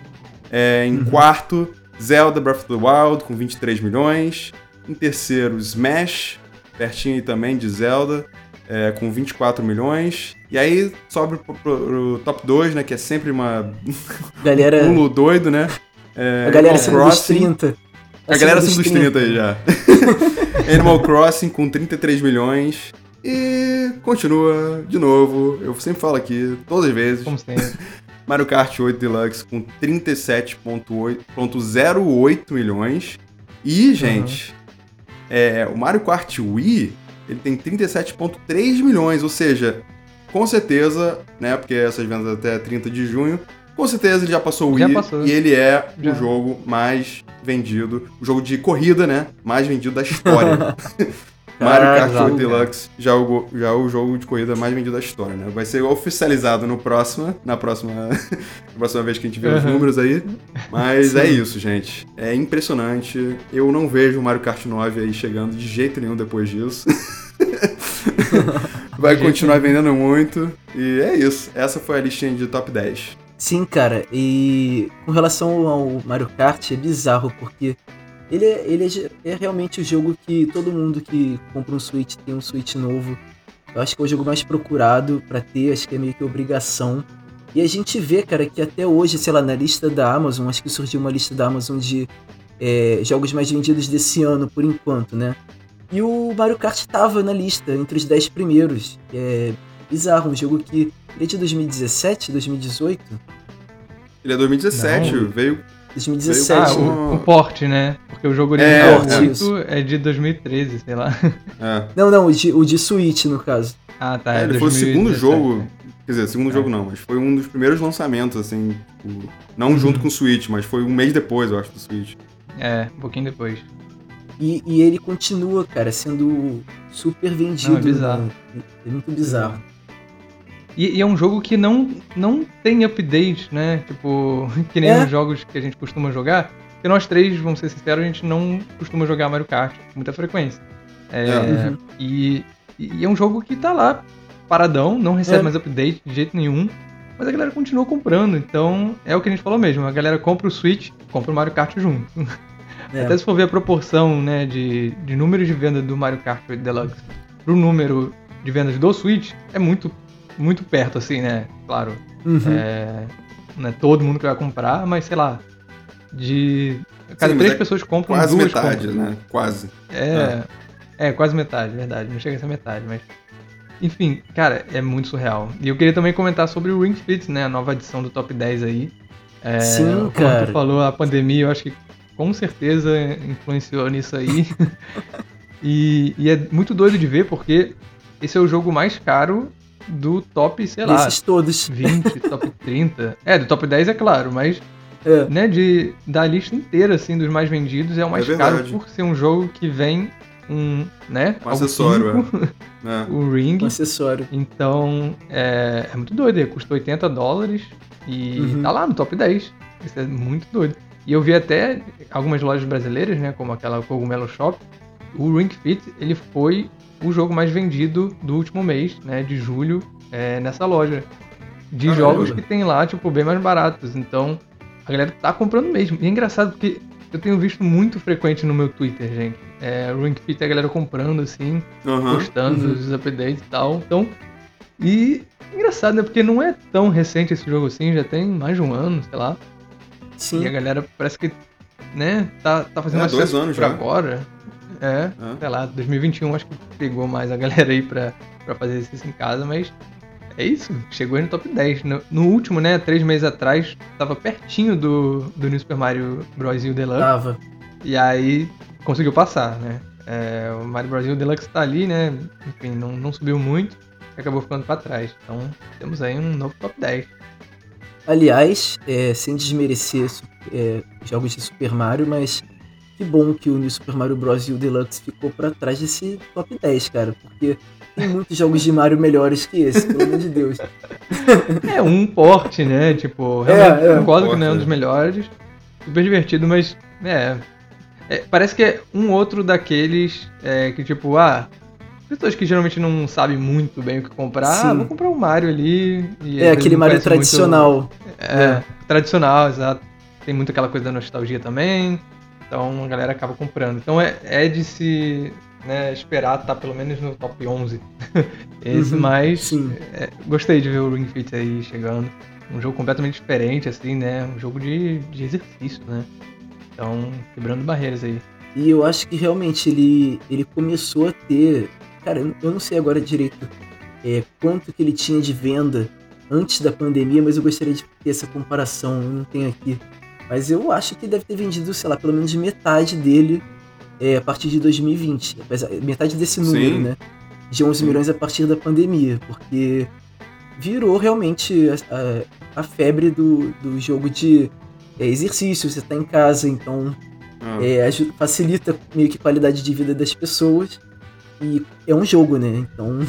É, em quarto, Zelda Breath of the Wild, com 23 milhões. Em terceiro, Smash, pertinho aí também de Zelda, é, com 24 milhões. E aí, sobe pro, pro- pro top 2, né, que é sempre uma <laughs> Galera, <laughs> pulo doido, né? É, a galera acima dos Crossing. 30. A galera acima dos 30 aí já. <laughs> Animal Crossing com 33 milhões. E continua de novo. Eu sempre falo aqui, todas as vezes. Como sempre. Mario Kart 8 Deluxe com 37,08 milhões. E, gente, é, o Mario Kart Wii ele tem 37,3 milhões. Ou seja, com certeza, né? Porque essas vendas até 30 de junho. Com certeza ele já passou o Wii e ele é Já. o jogo mais vendido, o jogo de corrida, né? Mais vendido da história. <laughs> Mario Kart Caraca. 8 Deluxe já é, o, já é o jogo de corrida mais vendido da história, né? Vai ser oficializado no próximo, na próxima, <laughs> na próxima vez que a gente ver os Uhum. números aí. Mas é isso, gente. É impressionante. Eu não vejo o Mario Kart 9 aí chegando de jeito nenhum depois disso. <laughs> Vai continuar vendendo muito. E é isso. Essa foi a listinha de top 10. Sim, cara, e com relação ao Mario Kart é bizarro, porque ele, é, ele é, é realmente o jogo que todo mundo que compra um Switch tem um Switch novo. Eu acho que é o jogo mais procurado pra ter, acho que é meio que obrigação. E a gente vê, cara, que até hoje, sei lá, na lista da Amazon, acho que surgiu uma lista da Amazon de é, jogos mais vendidos desse ano, por enquanto, né? E o Mario Kart tava na lista, entre os 10 primeiros. É bizarro, um jogo que ele é de 2017, 2018? Ele é 2017, Não. veio 2017. Ah, Sete, o, né? o porte, né? Porque o jogo É, original é. 8 é de 2013, sei lá. É. <laughs> Não, não, o de, o de Switch, no caso. Ah, tá. É, é ele foi o segundo 2017, jogo. né? Quer dizer, segundo É. jogo não, mas foi um dos primeiros lançamentos, assim. não Uhum. junto com o Switch, mas foi um mês depois, eu acho, do Switch. É, um pouquinho depois. E, e ele continua, cara, sendo super vendido. Não, é bizarro. né? É muito bizarro. E, e é um jogo que não, não tem update, né? Tipo, <laughs> que nem É. os jogos que a gente costuma jogar. Porque nós três, vamos ser sinceros, a gente não costuma jogar Mario Kart com muita frequência. É, É. Uhum. e, e é um jogo que tá lá, paradão, não recebe É. mais update de jeito nenhum. Mas a galera continua comprando, então é o que a gente falou mesmo. A galera compra o Switch, compra o Mario Kart junto. É. Até se for ver a proporção né, de, de números de venda do Mario Kart 8 Deluxe pro número de vendas do Switch, é muito, muito perto, assim, né? Claro, Uhum. é, não é todo mundo que vai comprar, mas sei lá, de cada Sim, três é pessoas compram Quase duas metade, compram. né? Quase. É, é, quase metade, verdade. Não chega a ser metade, mas. Enfim, cara, é muito surreal. E eu queria também comentar sobre o Ring Fit, né? A nova edição do Top 10 aí. É, Sim, como cara. tu falou, a pandemia, eu acho que com certeza influenciou nisso aí. <laughs> e, e é muito doido de ver, porque esse é o jogo mais caro do top, sei lá, Desses todos. <laughs> 20, top 30. É, do top 10 é claro, mas É. né, de, da lista inteira, assim, dos mais vendidos, é o mais É caro por ser um jogo que vem um, né, Um acessório, químico, É. <laughs> o Ring. Um acessório. Então, é, é muito doido, ele custa 80 dólares e Uhum. tá lá no top 10. Isso é muito doido. E eu vi até algumas lojas brasileiras, né, como aquela Cogumelo Shop, o Ring Fit, ele foi o jogo mais vendido do último mês, né, de julho, é, nessa loja. De Caramba. jogos que tem lá, tipo, bem mais baratos. Então, a galera tá comprando mesmo. E é engraçado porque eu tenho visto muito frequente no meu Twitter, gente. É, Ring Fit a galera comprando, assim, Aham. postando Uhum. os updates e tal. Então, e engraçado, né? Porque não é tão recente esse jogo assim, já tem mais de um ano, sei lá. Sim. E a galera parece que, né, tá, tá fazendo É, mais dois anos por já. agora. É, É. sei lá, 2021 acho que pegou mais a galera aí pra, pra fazer isso em casa, mas é isso, chegou aí no top 10. No, no último, né, três meses atrás, tava pertinho do, do New Super Mario Bros. U Deluxe. Tava. E aí conseguiu passar, né? É, o Mario Brasil Deluxe tá ali, né? Enfim, não, não subiu muito e acabou ficando pra trás. Então temos aí um novo top 10. Aliás, é, sem desmerecer é, jogos de Super Mario, mas que bom que o New Super Mario Bros. U Deluxe ficou pra trás desse top 10, cara. Porque tem muitos jogos de Mario melhores que esse, pelo amor de Deus. <laughs> É um porte, né? Tipo, realmente É, é. concordo que não é um dos é. melhores. Super divertido, mas é, é, Parece que é um outro daqueles é, que, tipo, ah. Pessoas que geralmente não sabem muito bem o que comprar, ah, vou comprar um Mario ali. E É aquele Mario conhece muito- tradicional. É, tradicional, exato. Tem muito aquela coisa da nostalgia também. Então a galera acaba comprando. Então é, é de se né, esperar estar pelo menos no top 11. <laughs> Esse, Uhum, mas é, gostei de ver o Ring Fit aí chegando. Um jogo completamente diferente, assim, né? Um jogo de, de exercício, né? Então, quebrando barreiras aí. E eu acho que realmente ele, ele começou a ter. Cara, eu eu não sei agora direito é, quanto que ele tinha de venda antes da pandemia, mas eu gostaria de ter essa comparação. Eu não tenho aqui. Mas eu acho que deve ter vendido, sei lá, pelo menos metade dele é, a partir de 2020. Apesar- Metade desse número, Sim. né? De 11 Sim. milhões a partir da pandemia. Porque virou realmente a, a- a febre do, do jogo de é, exercício. Você tá em casa, então Ah. é, facilita meio que a qualidade de vida das pessoas. E é um jogo, né? Então.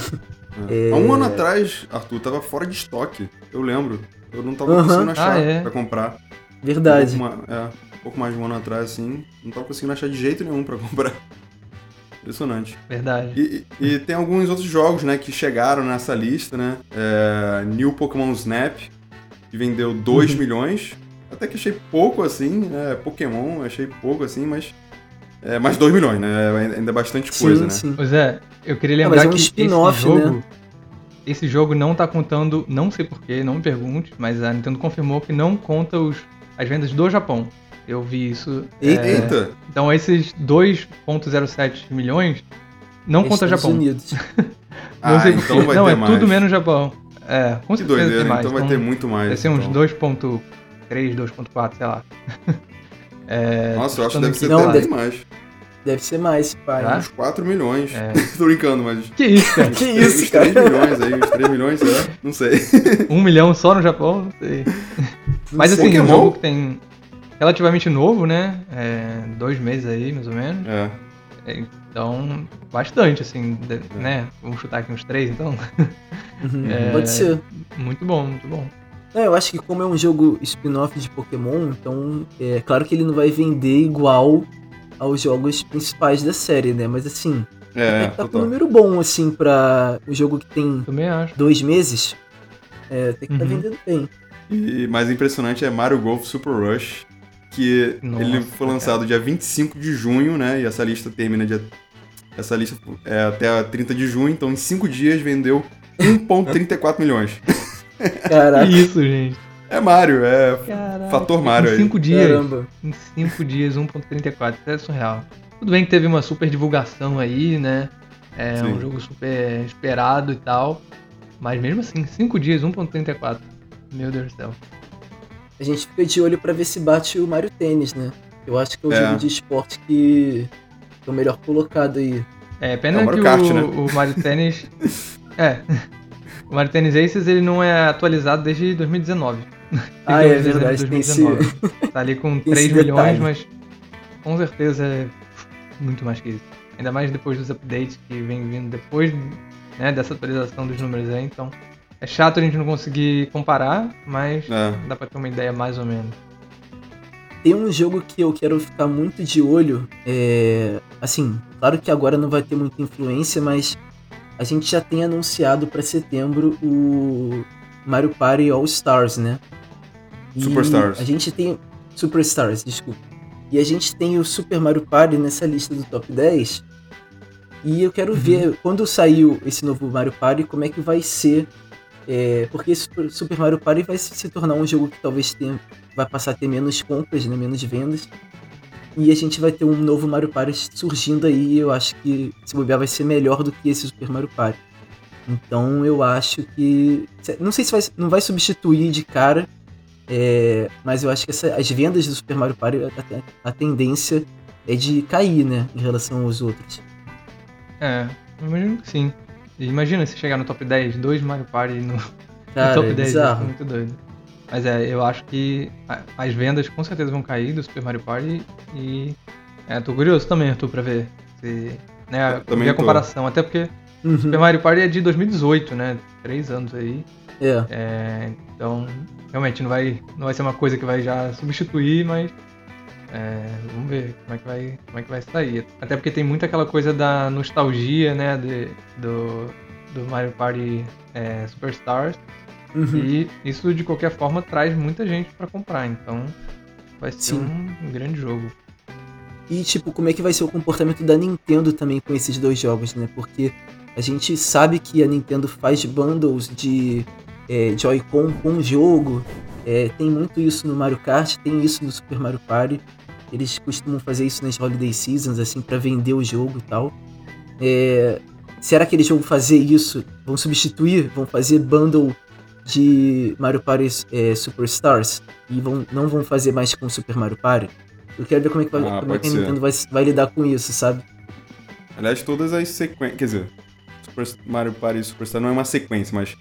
É. É... Há um ano atrás, Arthur, tava fora de estoque. Eu lembro. Eu não tava Aham. conseguindo achar Ah, é? pra comprar. Verdade. Um pouco, ma- é, um pouco mais de um ano atrás, assim. Não tava conseguindo achar de jeito nenhum pra <laughs> comprar. Impressionante. Verdade. E, e- e tem alguns outros jogos, né, que chegaram nessa lista, né? É, New Pokémon Snap, que vendeu 2 Uhum. milhões. Até que achei pouco, assim, né? Pokémon, achei pouco, assim, mas... É, mais 2 milhões, né? Ainda é bastante coisa, sim, né? sim. Pois é, eu queria Ah, lembrar é um que esse spin-off, jogo, né? esse jogo não tá contando, não sei porquê, não me pergunte, mas a Nintendo confirmou que não conta os, as vendas do Japão. Eu vi isso. Eita. é, Eita! então esses 2.07 milhões não conta Japão. Unidos. <laughs> Não Ah, sei então vai não, ter é mais. tudo menos Japão. É, com Que certeza tem doideira, mais. então vai ter muito mais. Vai ser uns então. 2.3, 2.4, sei lá. <laughs> É, Nossa, eu acho que deve ser até mais. Deve ser mais, pai. Será? Uns 4 milhões. É. <laughs> Tô brincando, mas... Que isso, cara? Que isso, uns 3 cara? milhões aí, uns 3 milhões, será? Não sei. <laughs> Um milhão só no Japão? Não sei. Mas sei. assim, é um jogo que tem relativamente novo, né? É, dois meses aí, mais ou menos. É. É, Então, bastante, assim, de- né? Vamos chutar aqui uns três, então. Uhum, É. Pode ser. Muito bom, muito bom. Não, eu acho que como é um jogo spin-off de Pokémon, então é claro que ele não vai vender igual aos jogos principais da série, né? Mas assim, É, tem que tá com um número bom, assim, pra o jogo que tem dois meses. É, tem que tá Uhum. vendendo bem. E mais impressionante é Mario Golf Super Rush, que Nossa, ele foi lançado dia 25 de junho, né? E essa lista termina dia. Essa lista é até 30 de junho, então em 5 dias vendeu 1,34 milhões. Caraca, isso, gente. É Mario, é Caraca. fator Mario Em aí. cinco dias. caramba. Em 5 dias, 1.34. Isso é surreal. Tudo bem que teve uma super divulgação aí, né? É Sim. um jogo super esperado e tal. Mas mesmo assim, 5 dias, 1.34. Meu Deus do céu. A gente fica de olho pra ver se bate o Mario Tênis, né? Eu acho que é o É. jogo de esporte que é o melhor colocado aí. É, pena É o Mario que Kart, o, né? o Mario Tennis. <laughs> é. <laughs> O Mario Tennis Aces ele não é atualizado desde 2019. Ah, é verdade, tem esse- 2019. <laughs> Tá ali com <laughs> Tem esse 3 milhões, mas com certeza é muito mais que isso. Ainda mais depois dos updates que vem vindo depois né, dessa atualização dos números aí. Então é chato a gente não conseguir comparar, mas É. dá pra ter uma ideia mais ou menos. Tem um jogo que eu quero ficar muito de olho. É, assim, claro que agora não vai ter muita influência, mas a gente já tem anunciado pra setembro o Mario Party All Stars, né? Superstars. A gente tem Superstars, desculpa. E a gente tem o Super Mario Party nessa lista do top 10. E eu quero Uhum. ver quando saiu esse novo Mario Party, como é que vai ser. é, porque esse Super- Mario Party vai se tornar um jogo que talvez tenha vai passar a ter menos compras, né, menos vendas. E a gente vai ter um novo Mario Party surgindo aí. Eu acho que se bobear vai ser melhor do que esse Super Mario Party. Então eu acho que. Não sei se vai, não vai substituir de cara. É, mas eu acho que essa- as vendas do Super Mario Party, a, a tendência é de cair, né? Em relação aos outros. É, eu imagino que sim. Imagina se chegar no top 10, dois Mario Party no, no Cara, top é 10, bizarro. isso é muito doido. Mas é, eu acho que a- as vendas com certeza vão cair do Super Mario Party e. É, tô curioso também, Arthur, pra ver se. Né, Eu também a tô. comparação. Até porque Uhum, Super Mario Party é de 2018, né? Três anos aí. é. É, então, realmente não vai, não vai ser uma coisa que vai já substituir, mas é, vamos ver como é que vai, como é que vai sair. Até porque tem muito aquela coisa da nostalgia, né, de- do, do Mario Party é, Superstars Uhum. e isso de qualquer forma traz muita gente pra comprar. Então, vai ser Sim. um, um grande jogo. E, tipo, como é que vai ser o comportamento da Nintendo também com esses dois jogos, né? Porque a gente sabe que a Nintendo faz bundles de é, Joy-Con com o jogo. É, tem muito isso no Mario Kart, tem isso no Super Mario Party. Eles costumam fazer isso nas Holiday Seasons, assim, pra vender o jogo e tal. É, será que eles vão fazer isso? Vão substituir? Vão fazer bundle de Mario Party é, Superstars? E vão, não vão fazer mais com Super Mario Party? Eu quero ver como é que, vai, Ah, como é que a. Nintendo vai, vai lidar com isso, sabe? Aliás, todas as sequências. Quer dizer, Super Mario Party Superstar não é uma sequência, mas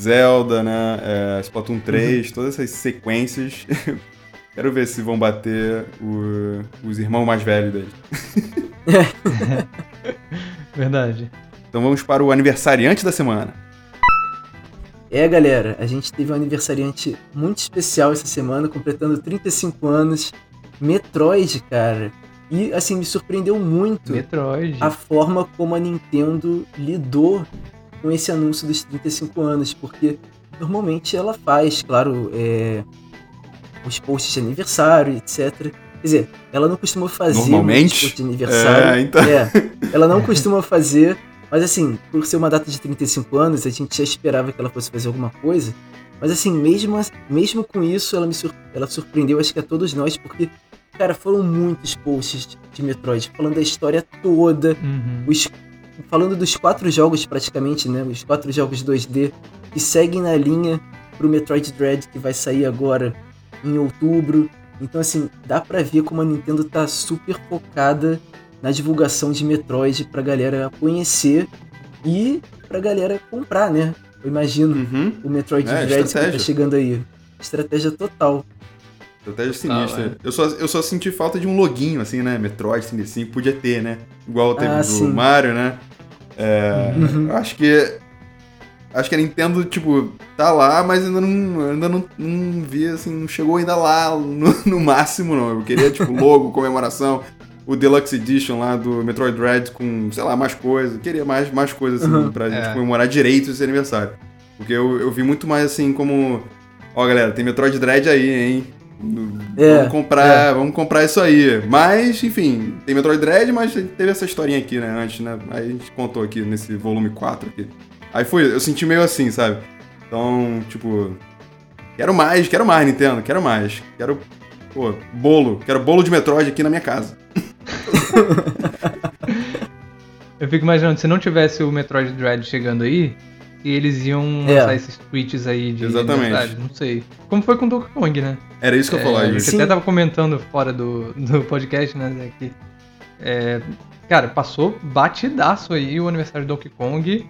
Zelda, né? É, Splatoon 3, Uhum. todas essas sequências. <laughs> Quero ver se vão bater o- os irmãos mais velhos dele. <laughs> Verdade. Então vamos para o aniversariante da semana. É, galera, a gente teve um aniversariante muito especial essa semana, completando 35 anos. Metroid, cara. E, assim, me surpreendeu muito Metroid. a forma como a Nintendo lidou com esse anúncio dos 35 anos, porque normalmente ela faz, claro, é, os posts de aniversário, etc. Quer dizer, ela não costuma fazer Normalmente? os posts de aniversário. É, então. É, ela não costuma fazer, mas assim, por ser uma data de 35 anos, a gente já esperava que ela fosse fazer alguma coisa. Mas assim, mesmo, mesmo com isso, ela me sur- ela surpreendeu, acho que a todos nós, porque, cara, foram muitos posts de- de Metroid, falando da história toda, Uhum. os, falando dos quatro jogos praticamente, né? Os quatro jogos 2D que seguem na linha pro Metroid Dread que vai sair agora em outubro. Então assim, dá pra ver como a Nintendo tá super focada na divulgação de Metroid pra galera conhecer e pra galera comprar, né? Eu imagino Uhum. o Metroid É, Dread que tá chegando aí. Estratégia total. Estratégia sinistra. Eu, só, eu só senti falta de um loginho, assim, né? Metroid 35, podia ter, né? Igual teve Ah, do sim. Mario, né? É, Uhum. Eu acho que. Acho que a Nintendo, tipo, tá lá, mas ainda não, ainda não, não vi, assim, não chegou ainda lá no, <laughs> no máximo, não. Eu queria, tipo, logo, <laughs> comemoração, o Deluxe Edition lá do Metroid Dread com, sei lá, mais coisas. Eu queria mais, mais coisas, assim, Uhum. pra gente É. comemorar direito esse aniversário. Porque eu, eu vi muito mais, assim, como... Ó, galera, tem Metroid Dread aí, hein? É, vamos comprar, vamos comprar isso aí. Mas, enfim, tem Metroid Dread, mas teve essa historinha aqui, né, antes, né? Aí a gente contou aqui nesse volume 4 aqui. Aí foi, eu senti meio assim, sabe? Então, tipo, quero mais, quero mais, Nintendo, quero mais. Quero, pô, bolo, quero bolo de Metroid aqui na minha casa. <laughs> Eu fico imaginando, se não tivesse o Metroid Dread chegando aí, e eles iam É. lançar esses tweets aí de Exatamente. aniversário, não sei. Como foi com o Donkey Kong, né? Era isso que eu falar, É, a gente. gente Sim. até tava comentando fora do, do podcast, né, Zé, que, é, cara, passou batidaço aí o aniversário do Donkey Kong.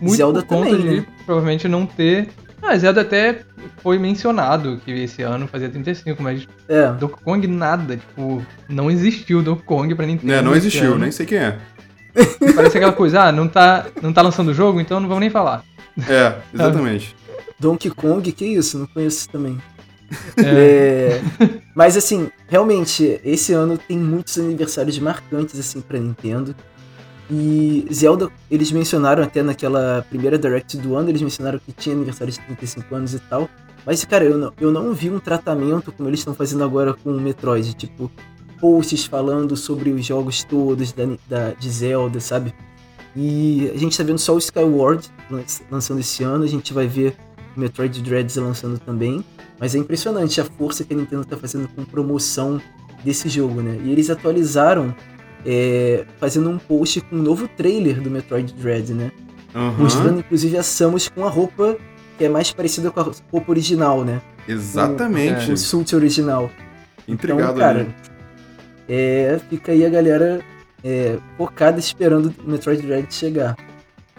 Muito Zelda por conta também, de né? provavelmente não ter... Ah, Zelda até foi mencionado que esse ano fazia 35, mas É. Donkey Kong nada, tipo, não existiu Donkey Kong pra Nintendo. É, não existiu, ano. nem sei quem é. Parece aquela coisa, ah, não tá, não tá lançando o jogo, então não vamos nem falar. É, exatamente. <laughs> Donkey Kong, que isso? Não conheço também. É, É, mas assim, realmente, esse ano tem muitos aniversários marcantes assim pra Nintendo. E Zelda, eles mencionaram até naquela primeira Direct do ano, eles mencionaram que tinha aniversário de 35 anos e tal. Mas, cara, eu não, eu não vi um tratamento como eles estão fazendo agora com o Metroid. Tipo, posts falando sobre os jogos todos da, da- de Zelda, sabe? E a gente tá vendo só o Skyward lan- lançando esse ano, a gente vai ver o Metroid Dreads lançando também. Mas é impressionante a força que a Nintendo tá fazendo com promoção desse jogo, né? E eles atualizaram é, fazendo um post com um novo trailer do Metroid Dread, né? Aham, Mostrando inclusive a Samus com a roupa que é mais parecida com a roupa original, né? Exatamente. Com o suit original. Intrigado então, cara, ali. É, fica aí a galera é, focada esperando o Metroid Dread chegar.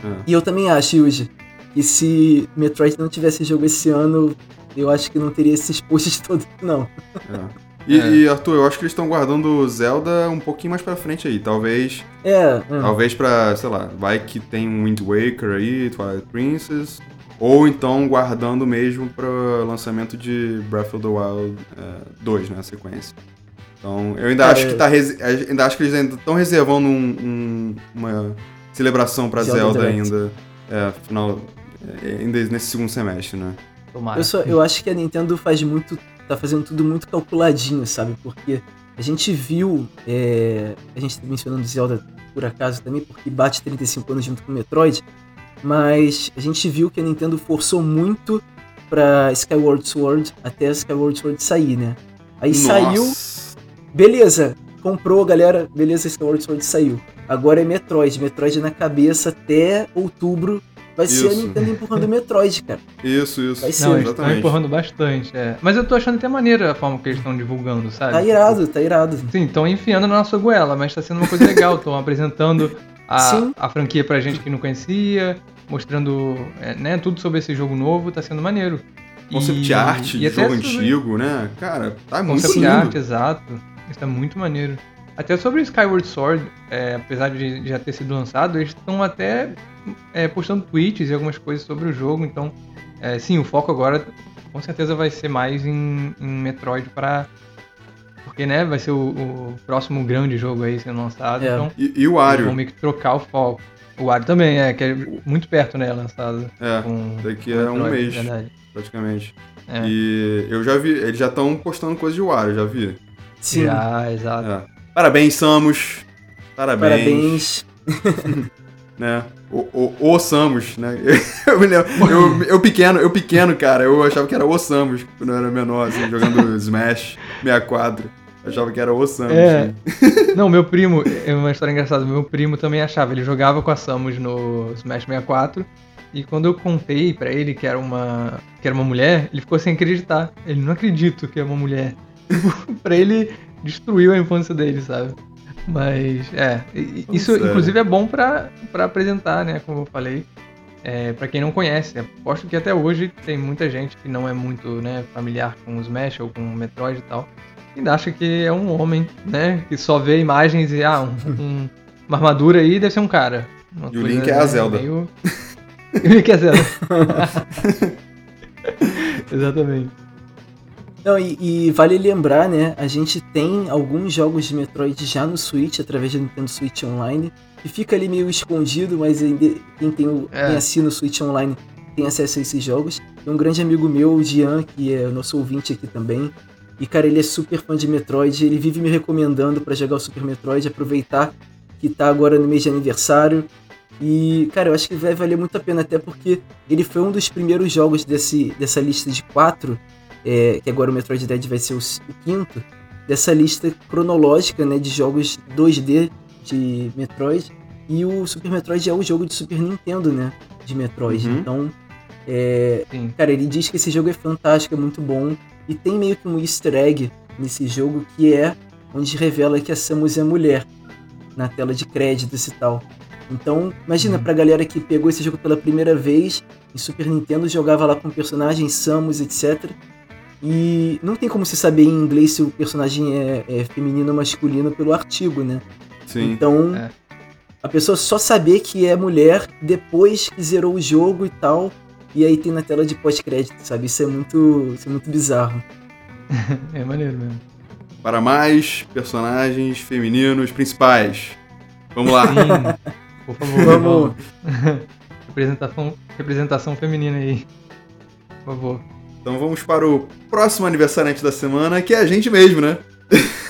É. E eu também acho, Yuji, que se Metroid não tivesse jogo esse ano, eu acho que não teria esses posts <laughs> todos, não. É. E, É. e, Arthur, eu acho que eles estão guardando o Zelda um pouquinho mais pra frente aí. Talvez, É, é. talvez pra, sei lá, vai que tem um Wind Waker aí, Twilight Princess. Ou então guardando mesmo para lançamento de Breath of the Wild é, 2, né? A sequência. Então, eu ainda Cara, acho que tá res- ainda acho que eles ainda estão reservando um- um- uma celebração pra Zelda Zelda, ainda. É, final, é, ainda nesse segundo semestre, né? tomara. Eu, só, eu acho que a Nintendo faz muito. tá fazendo tudo muito calculadinho, sabe? Porque a gente viu. é, a gente tá mencionando Zelda por acaso também, porque bate 35 anos junto com o Metroid. Mas a gente viu que a Nintendo forçou muito pra Skyward Sword até Skyward Sword sair, né? Aí saiu, Nossa. Beleza, comprou, galera, beleza, Skyward Sword saiu. Agora é Metroid, Metroid na cabeça até outubro. Vai ser a Isso. Nintendo empurrando o Metroid, cara. Isso, isso. Vai ser. Não, eles estão exatamente. empurrando bastante. é. Mas eu tô achando até maneira a forma que eles estão divulgando, sabe? Tá irado, tá irado. Sim, estão enfiando na nossa goela, mas tá sendo uma coisa legal. Estão apresentando a, a franquia pra gente que não conhecia, mostrando é, né, tudo sobre esse jogo novo, tá sendo maneiro. Concept E- art e de jogo antigo, né? Cara, tá muito Concept lindo. art, exato. Isso tá muito maneiro. Até sobre Skyward Sword, é, apesar de já ter sido lançado, eles estão até é, postando tweets e algumas coisas sobre o jogo. Então, é, sim, o foco agora com certeza vai ser mais em, em Metroid para porque né, vai ser o, o, próximo grande jogo aí sendo lançado. É. Então, e, e o Wario? Vão meio que trocar o foco. O Wario também, é, que é muito perto, né, lançado. É, com, daqui a um mês, verdade. praticamente. É. E eu já vi, eles já estão postando coisas de Wario, já vi. Sim. Já, exato. É. Parabéns, Samus. Parabéns. Parabéns. <laughs> né? O, o, o, Samus, né? <laughs> Eu, me lembro, eu, eu, pequeno, eu pequeno, cara, eu achava que era o Samus quando eu era menor, assim, jogando <laughs> Smash 64. Eu achava que era o Samus. É. Assim. Não, meu primo, é uma história engraçada, meu primo também achava, ele jogava com a Samus no Smash 64. E quando eu contei para ele que era uma que era uma mulher, ele ficou sem acreditar. Ele não acredito que é uma mulher. <laughs> para ele destruiu a infância dele, sabe? Mas, é, isso Nossa, inclusive é bom para apresentar, né, como eu falei, é, para quem não conhece. Aposto que até hoje tem muita gente que não é muito né, familiar com os Smash ou com o Metroid e tal, e acha que é um homem, né, que só vê imagens e, ah, um, <laughs> um, uma armadura aí deve ser um cara. Uma e o Link é a Zelda. Meio... <laughs> o Link é a Zelda. Exatamente. Não, e, e, vale lembrar, né? A gente tem alguns jogos de Metroid já no Switch, através do Nintendo Switch Online, que fica ali meio escondido, mas quem tem o, é. quem assina o Switch Online tem acesso a esses jogos. Tem um grande amigo meu, o Jean, que é nosso ouvinte aqui também. E, cara, ele é super fã de Metroid, ele vive me recomendando para jogar o Super Metroid, aproveitar que tá agora no mês de aniversário. E, cara, eu acho que vai valer muito a pena, até porque ele foi um dos primeiros jogos desse, dessa lista de quatro é, que agora o Metroid Dread vai ser o, o, quinto, dessa lista cronológica né, de jogos 2D de Metroid. E o Super Metroid é o jogo de Super Nintendo, né? De Metroid. Uhum. Então, é, cara, ele diz que esse jogo é fantástico, é muito bom. E tem meio que um easter egg nesse jogo que é onde revela que a Samus é mulher na tela de créditos e tal. Então, imagina uhum. pra galera que pegou esse jogo pela primeira vez em Super Nintendo, jogava lá com personagens Samus, etc. E não tem como se saber em inglês se o personagem é, é feminino ou masculino pelo artigo, né? Sim. Então, é. a pessoa só saber que é mulher depois que zerou o jogo e tal, e aí tem na tela de pós-crédito, sabe? Isso é muito, isso é muito bizarro. <laughs> é maneiro mesmo. Para mais personagens femininos principais. Vamos lá. Sim. Por favor, vamos. <laughs> representação, representação feminina aí. Por favor. Então vamos para o próximo aniversariante da semana, que é a gente mesmo, né?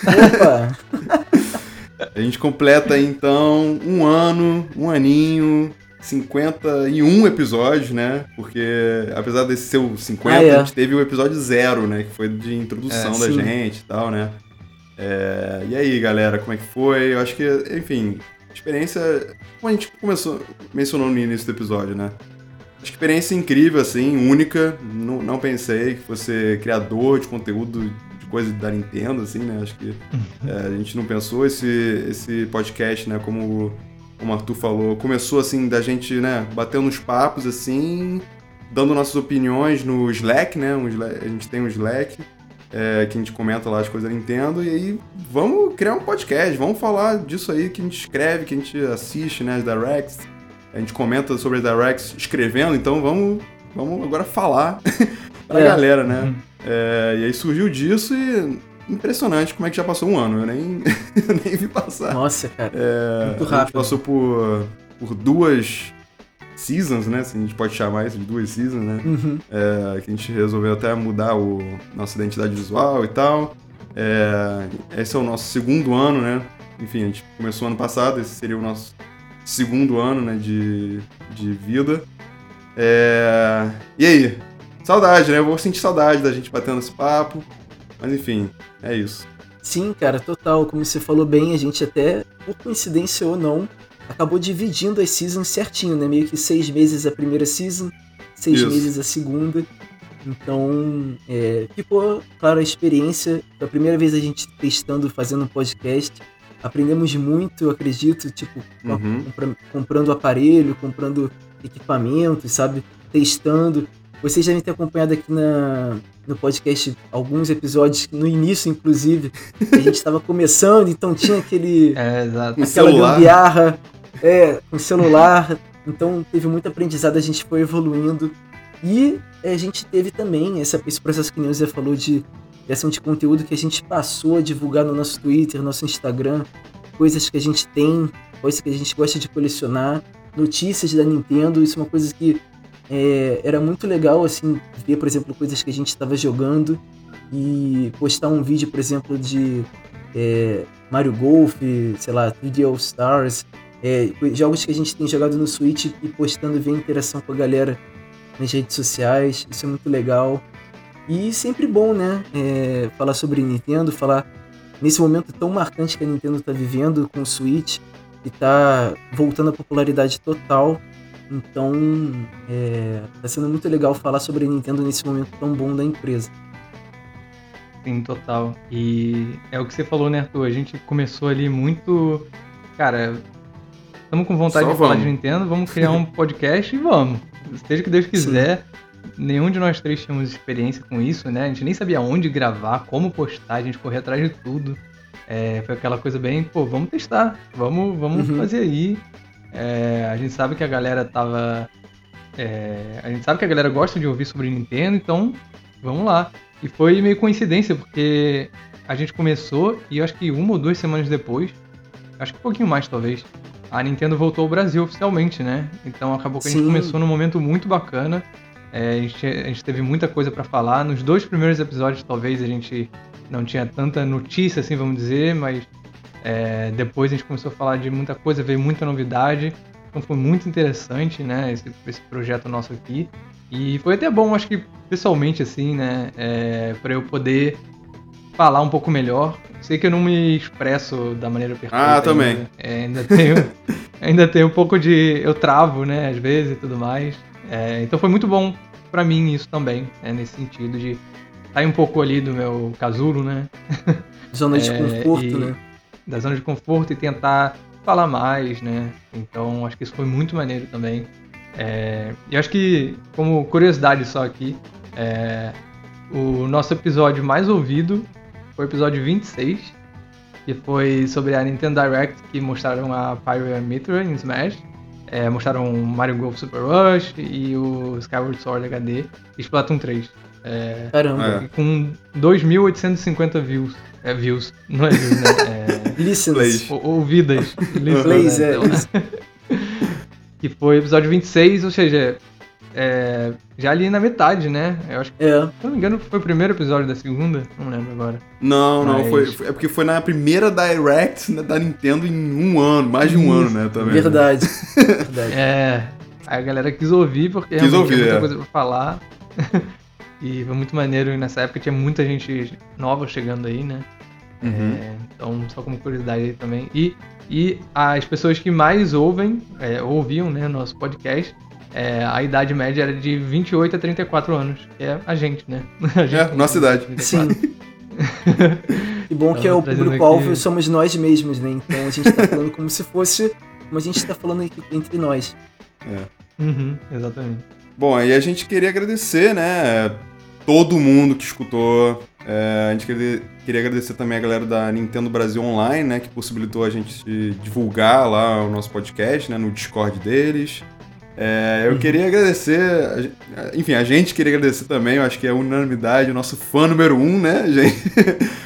Opa! <laughs> a gente completa então um ano, um aninho, 51 episódios, né? Porque apesar desse ser o 50, ah, é. a gente teve o episódio zero, né? Que foi de introdução é, da sim. gente e tal, né? É... E aí, galera, como é que foi? Eu acho que, enfim, experiência. Como a gente começou, mencionou no início do episódio, né? Experiência incrível, assim, única. Não, não pensei que fosse criador de conteúdo de coisa da Nintendo, assim, né? Acho que é, a gente não pensou. Esse, esse podcast, né, como o Arthur falou, começou, assim, da gente, né, batendo nos papos, assim, dando nossas opiniões no Slack, né? Um Slack, a gente tem um Slack. É, que a gente comenta lá as coisas da Nintendo, e aí vamos criar um podcast, vamos falar disso aí que a gente escreve, que a gente assiste, né, as directs, a gente comenta sobre a Directs escrevendo, então vamos, vamos agora falar <laughs> pra é. galera, né? Uhum. É, e aí surgiu disso e impressionante como é que já passou um ano. Eu nem, <laughs> eu nem vi passar. Nossa, cara. É, muito rápido. A gente passou por, por duas seasons, né? Se a gente pode chamar isso de duas seasons, né? Uhum. É, que a gente resolveu até mudar o nossa identidade visual e tal. É, esse é o nosso segundo ano, né? Enfim, a gente começou ano passado, esse seria o nosso segundo ano né, de, de vida. É... E aí? Saudade, né? Eu vou sentir saudade da gente batendo esse papo. Mas enfim, é isso. Sim, cara, total. Como você falou bem, a gente até, por coincidência ou não, acabou dividindo as seasons certinho, né? Meio que seis meses a primeira season, seis isso. meses a segunda. Então, é, ficou, claro, a experiência. Foi a primeira vez a gente testando, fazendo um podcast aprendemos muito, eu acredito, tipo, uhum. comprando aparelho, comprando equipamentos, sabe? Testando. vocês devem ter acompanhado aqui na, no podcast alguns episódios, no início, inclusive, a gente estava começando, então tinha aquele. <laughs> É, exato. aquela celular. gambiarra, é, com celular. Então teve muito aprendizado, a gente foi evoluindo. E é, a gente teve também essa, esse processo que o Zé falou de criação de conteúdo que a gente passou a divulgar no nosso Twitter, nosso Instagram, coisas que a gente tem, coisas que a gente gosta de colecionar, notícias da Nintendo, isso é uma coisa que é, era muito legal, assim, ver, por exemplo, coisas que a gente estava jogando e postar um vídeo, por exemplo, de é, Mario Golf, sei lá, 3D All Stars, é, jogos que a gente tem jogado no Switch e postando ver a interação com a galera nas redes sociais, isso é muito legal. E sempre bom, né? É, falar sobre Nintendo, falar nesse momento tão marcante que a Nintendo está vivendo com o Switch e tá voltando à popularidade total. Então, é, tá sendo muito legal falar sobre a Nintendo nesse momento tão bom da empresa. Sim, total. E é o que você falou, né, Arthur? A gente começou ali muito. Cara, estamos com vontade Só de falar vamos. de Nintendo, vamos criar um <laughs> podcast e vamos. Seja o que Deus quiser. Nenhum de nós três tínhamos experiência com isso, né? A gente nem sabia onde gravar, como postar, a gente corria atrás de tudo. É, foi aquela coisa bem, pô, vamos testar, vamos, vamos Uhum. fazer aí. É, a gente sabe que a galera tava. é, a gente sabe que a galera gosta de ouvir sobre Nintendo, então vamos lá. E foi meio coincidência, porque a gente começou e acho que uma ou duas semanas depois, acho que um pouquinho mais talvez, a Nintendo voltou ao Brasil oficialmente, né? Então acabou que a gente começou num momento muito bacana. É, a, gente, a gente teve muita coisa pra falar. Nos dois primeiros episódios, talvez a gente não tinha tanta notícia, assim, vamos dizer, mas é, depois a gente começou a falar de muita coisa, veio muita novidade. Então foi muito interessante, né, esse, esse projeto nosso aqui. E foi até bom, acho que pessoalmente, assim, né, é, para eu poder falar um pouco melhor. Sei que eu não me expresso da maneira perfeita. Ah, também. Ainda, É, ainda tenho, <laughs> ainda tenho um pouco de. Eu travo, né, às vezes e tudo mais. É, então foi muito bom pra mim isso também, né, nesse sentido de sair um pouco ali do meu casulo, né, <laughs> Zona de É, conforto, e- né? da zona de conforto e tentar falar mais, né? Então acho que isso foi muito maneiro também. É, e acho que, como curiosidade só aqui, é, o nosso episódio mais ouvido foi o episódio 26, que foi sobre a Nintendo Direct, que mostraram a Pyra Mitra em Smash, é, mostraram Mario Golf Super Rush e o Skyward Sword HD e Splatoon 3. É, Caramba. É. com 2.850 views. É, views, não é views, né? É, Listens. Ou- ouvidas. Listens, Plays, <laughs> né? é. Então, <laughs> que foi o episódio 26, ou seja, é, já ali na metade, né? Eu acho que, É. se não me engano, foi o primeiro episódio da segunda, não lembro agora. Não, não, Mas- foi, foi- é porque foi na primeira Direct né, da Nintendo em um ano, mais de um Isso. ano, né, também. Verdade. <laughs> Verdade. É, aí a galera quis ouvir, porque Quis ouvir, tinha muita é. coisa pra falar. <laughs> e foi muito maneiro, e nessa época tinha muita gente nova chegando aí, né? Uhum. É, então, só como curiosidade aí também. E, e as pessoas que mais ouvem, é, ouviam, né, nosso podcast, é, a idade média era de 28 a 34 anos, que é a gente, né? <laughs> A gente É, nossa idade. 34. Sim. <laughs> E bom que é o público-alvo somos nós mesmos, né? Então a gente tá falando como se fosse. Como a gente tá falando aqui entre nós. Uhum, exatamente. Bom, aí a gente queria agradecer, né, todo mundo que escutou. É, a gente queria, queria agradecer também a galera da Nintendo Brasil Online, né, que possibilitou a gente divulgar lá o nosso podcast, né, no Discord deles. É, eu Uhum. queria agradecer, enfim, a gente queria agradecer também, eu acho que é unanimidade, o nosso fã número um, né, <laughs> gente?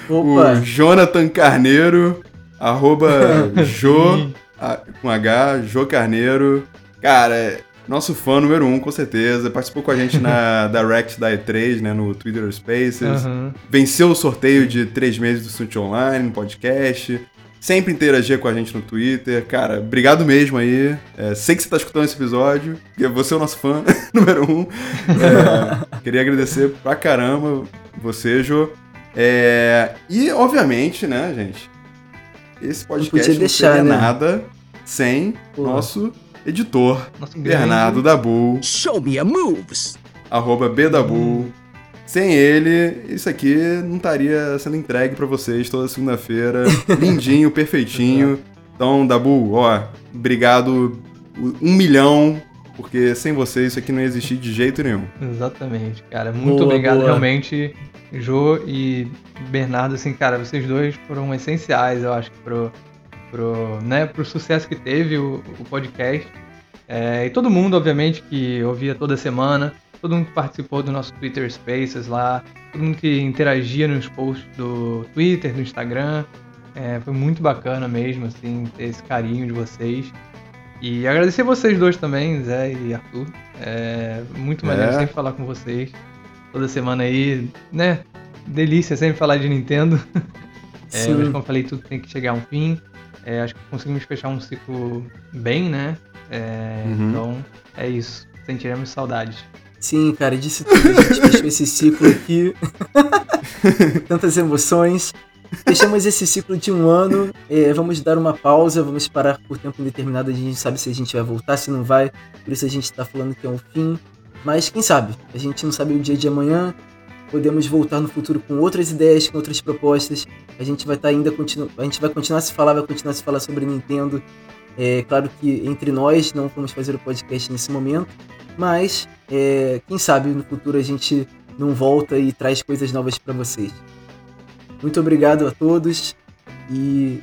Opa! O Jonathan Carneiro, arroba <laughs> Jo, a- com H, Jô Carneiro. Cara, é nosso fã número um, com certeza. Participou com a gente na <laughs> Direct da E3, né, no Twitter Spaces. Aham. Venceu o sorteio de três meses do Switch Online, no podcast. Sempre interagia com a gente no Twitter. Cara, obrigado mesmo aí. É, sei que você tá escutando esse episódio, porque você é o nosso fã <laughs> número um. É, <laughs> queria agradecer pra caramba você, Jô. É, e, obviamente, né, gente, esse podcast podia não, deixar, seria né? nada sem Pô. nosso editor, Nosso grande- Bernardo Dabu, Show me your moves. arroba Bdabu. Sem ele, isso aqui não estaria sendo entregue pra vocês toda segunda-feira. <laughs> Lindinho, perfeitinho. Então, Dabu, ó, obrigado um milhão porque sem vocês isso aqui não ia existir de jeito nenhum. Exatamente, cara. Muito Boa, obrigado boa. realmente, Jô e Bernardo, assim, cara, vocês dois foram essenciais, eu acho, pro, pro, né, pro sucesso que teve o, o podcast. É, e todo mundo, obviamente, que ouvia toda semana, todo mundo que participou do nosso Twitter Spaces lá, todo mundo que interagia nos posts do Twitter, do Instagram. É, foi muito bacana mesmo, assim, ter esse carinho de vocês. E agradecer vocês dois também, Zé e Arthur. É muito maneiro É. sempre falar com vocês. Toda semana aí, né? Delícia sempre falar de Nintendo. <laughs> É, mas como eu falei, tudo tem que chegar a um fim. É, acho que conseguimos fechar um ciclo bem, né? É, Uhum. Então, é isso. Sentiremos saudades. Sim, cara, disse tudo. A gente <laughs> fechou esse ciclo aqui. <laughs> Tantas emoções. Fechamos esse ciclo de um ano. é, vamos dar uma pausa, vamos parar por tempo indeterminado. A gente não sabe se a gente vai voltar, se não vai. Por isso a gente tá falando que é um fim. Mas quem sabe? A gente não sabe o dia de amanhã. Podemos voltar no futuro com outras ideias, com outras propostas. A gente vai estar ainda continu... a gente vai continuar a se falar, vai continuar a se falar sobre Nintendo. É claro que entre nós não vamos fazer o podcast nesse momento, mas é, quem sabe no futuro a gente não volta e traz coisas novas para vocês. Muito obrigado a todos e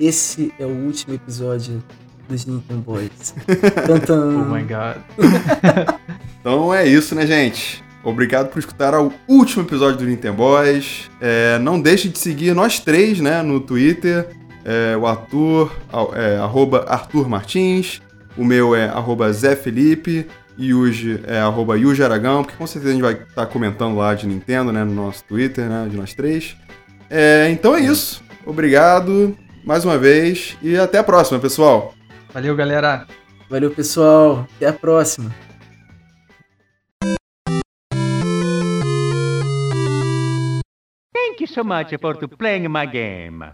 esse é o último episódio dos Nintendo Boys. <laughs> Tantan. Oh my god. <laughs> Então é isso, né, gente? Obrigado por escutar o último episódio do Nintendo Boys. É, não deixe de seguir nós três, né, no Twitter. É, o Arthur, é, arroba Arthur Martins. O meu é arroba Zé Felipe. E Yuji é arroba Yuji Aragão, porque com certeza a gente vai estar comentando lá de Nintendo, né, no nosso Twitter, né, de nós três. É, então é isso. Obrigado mais uma vez e até a próxima, pessoal. Valeu, galera. Valeu, pessoal. Até a próxima. Thank you so much for playing my game.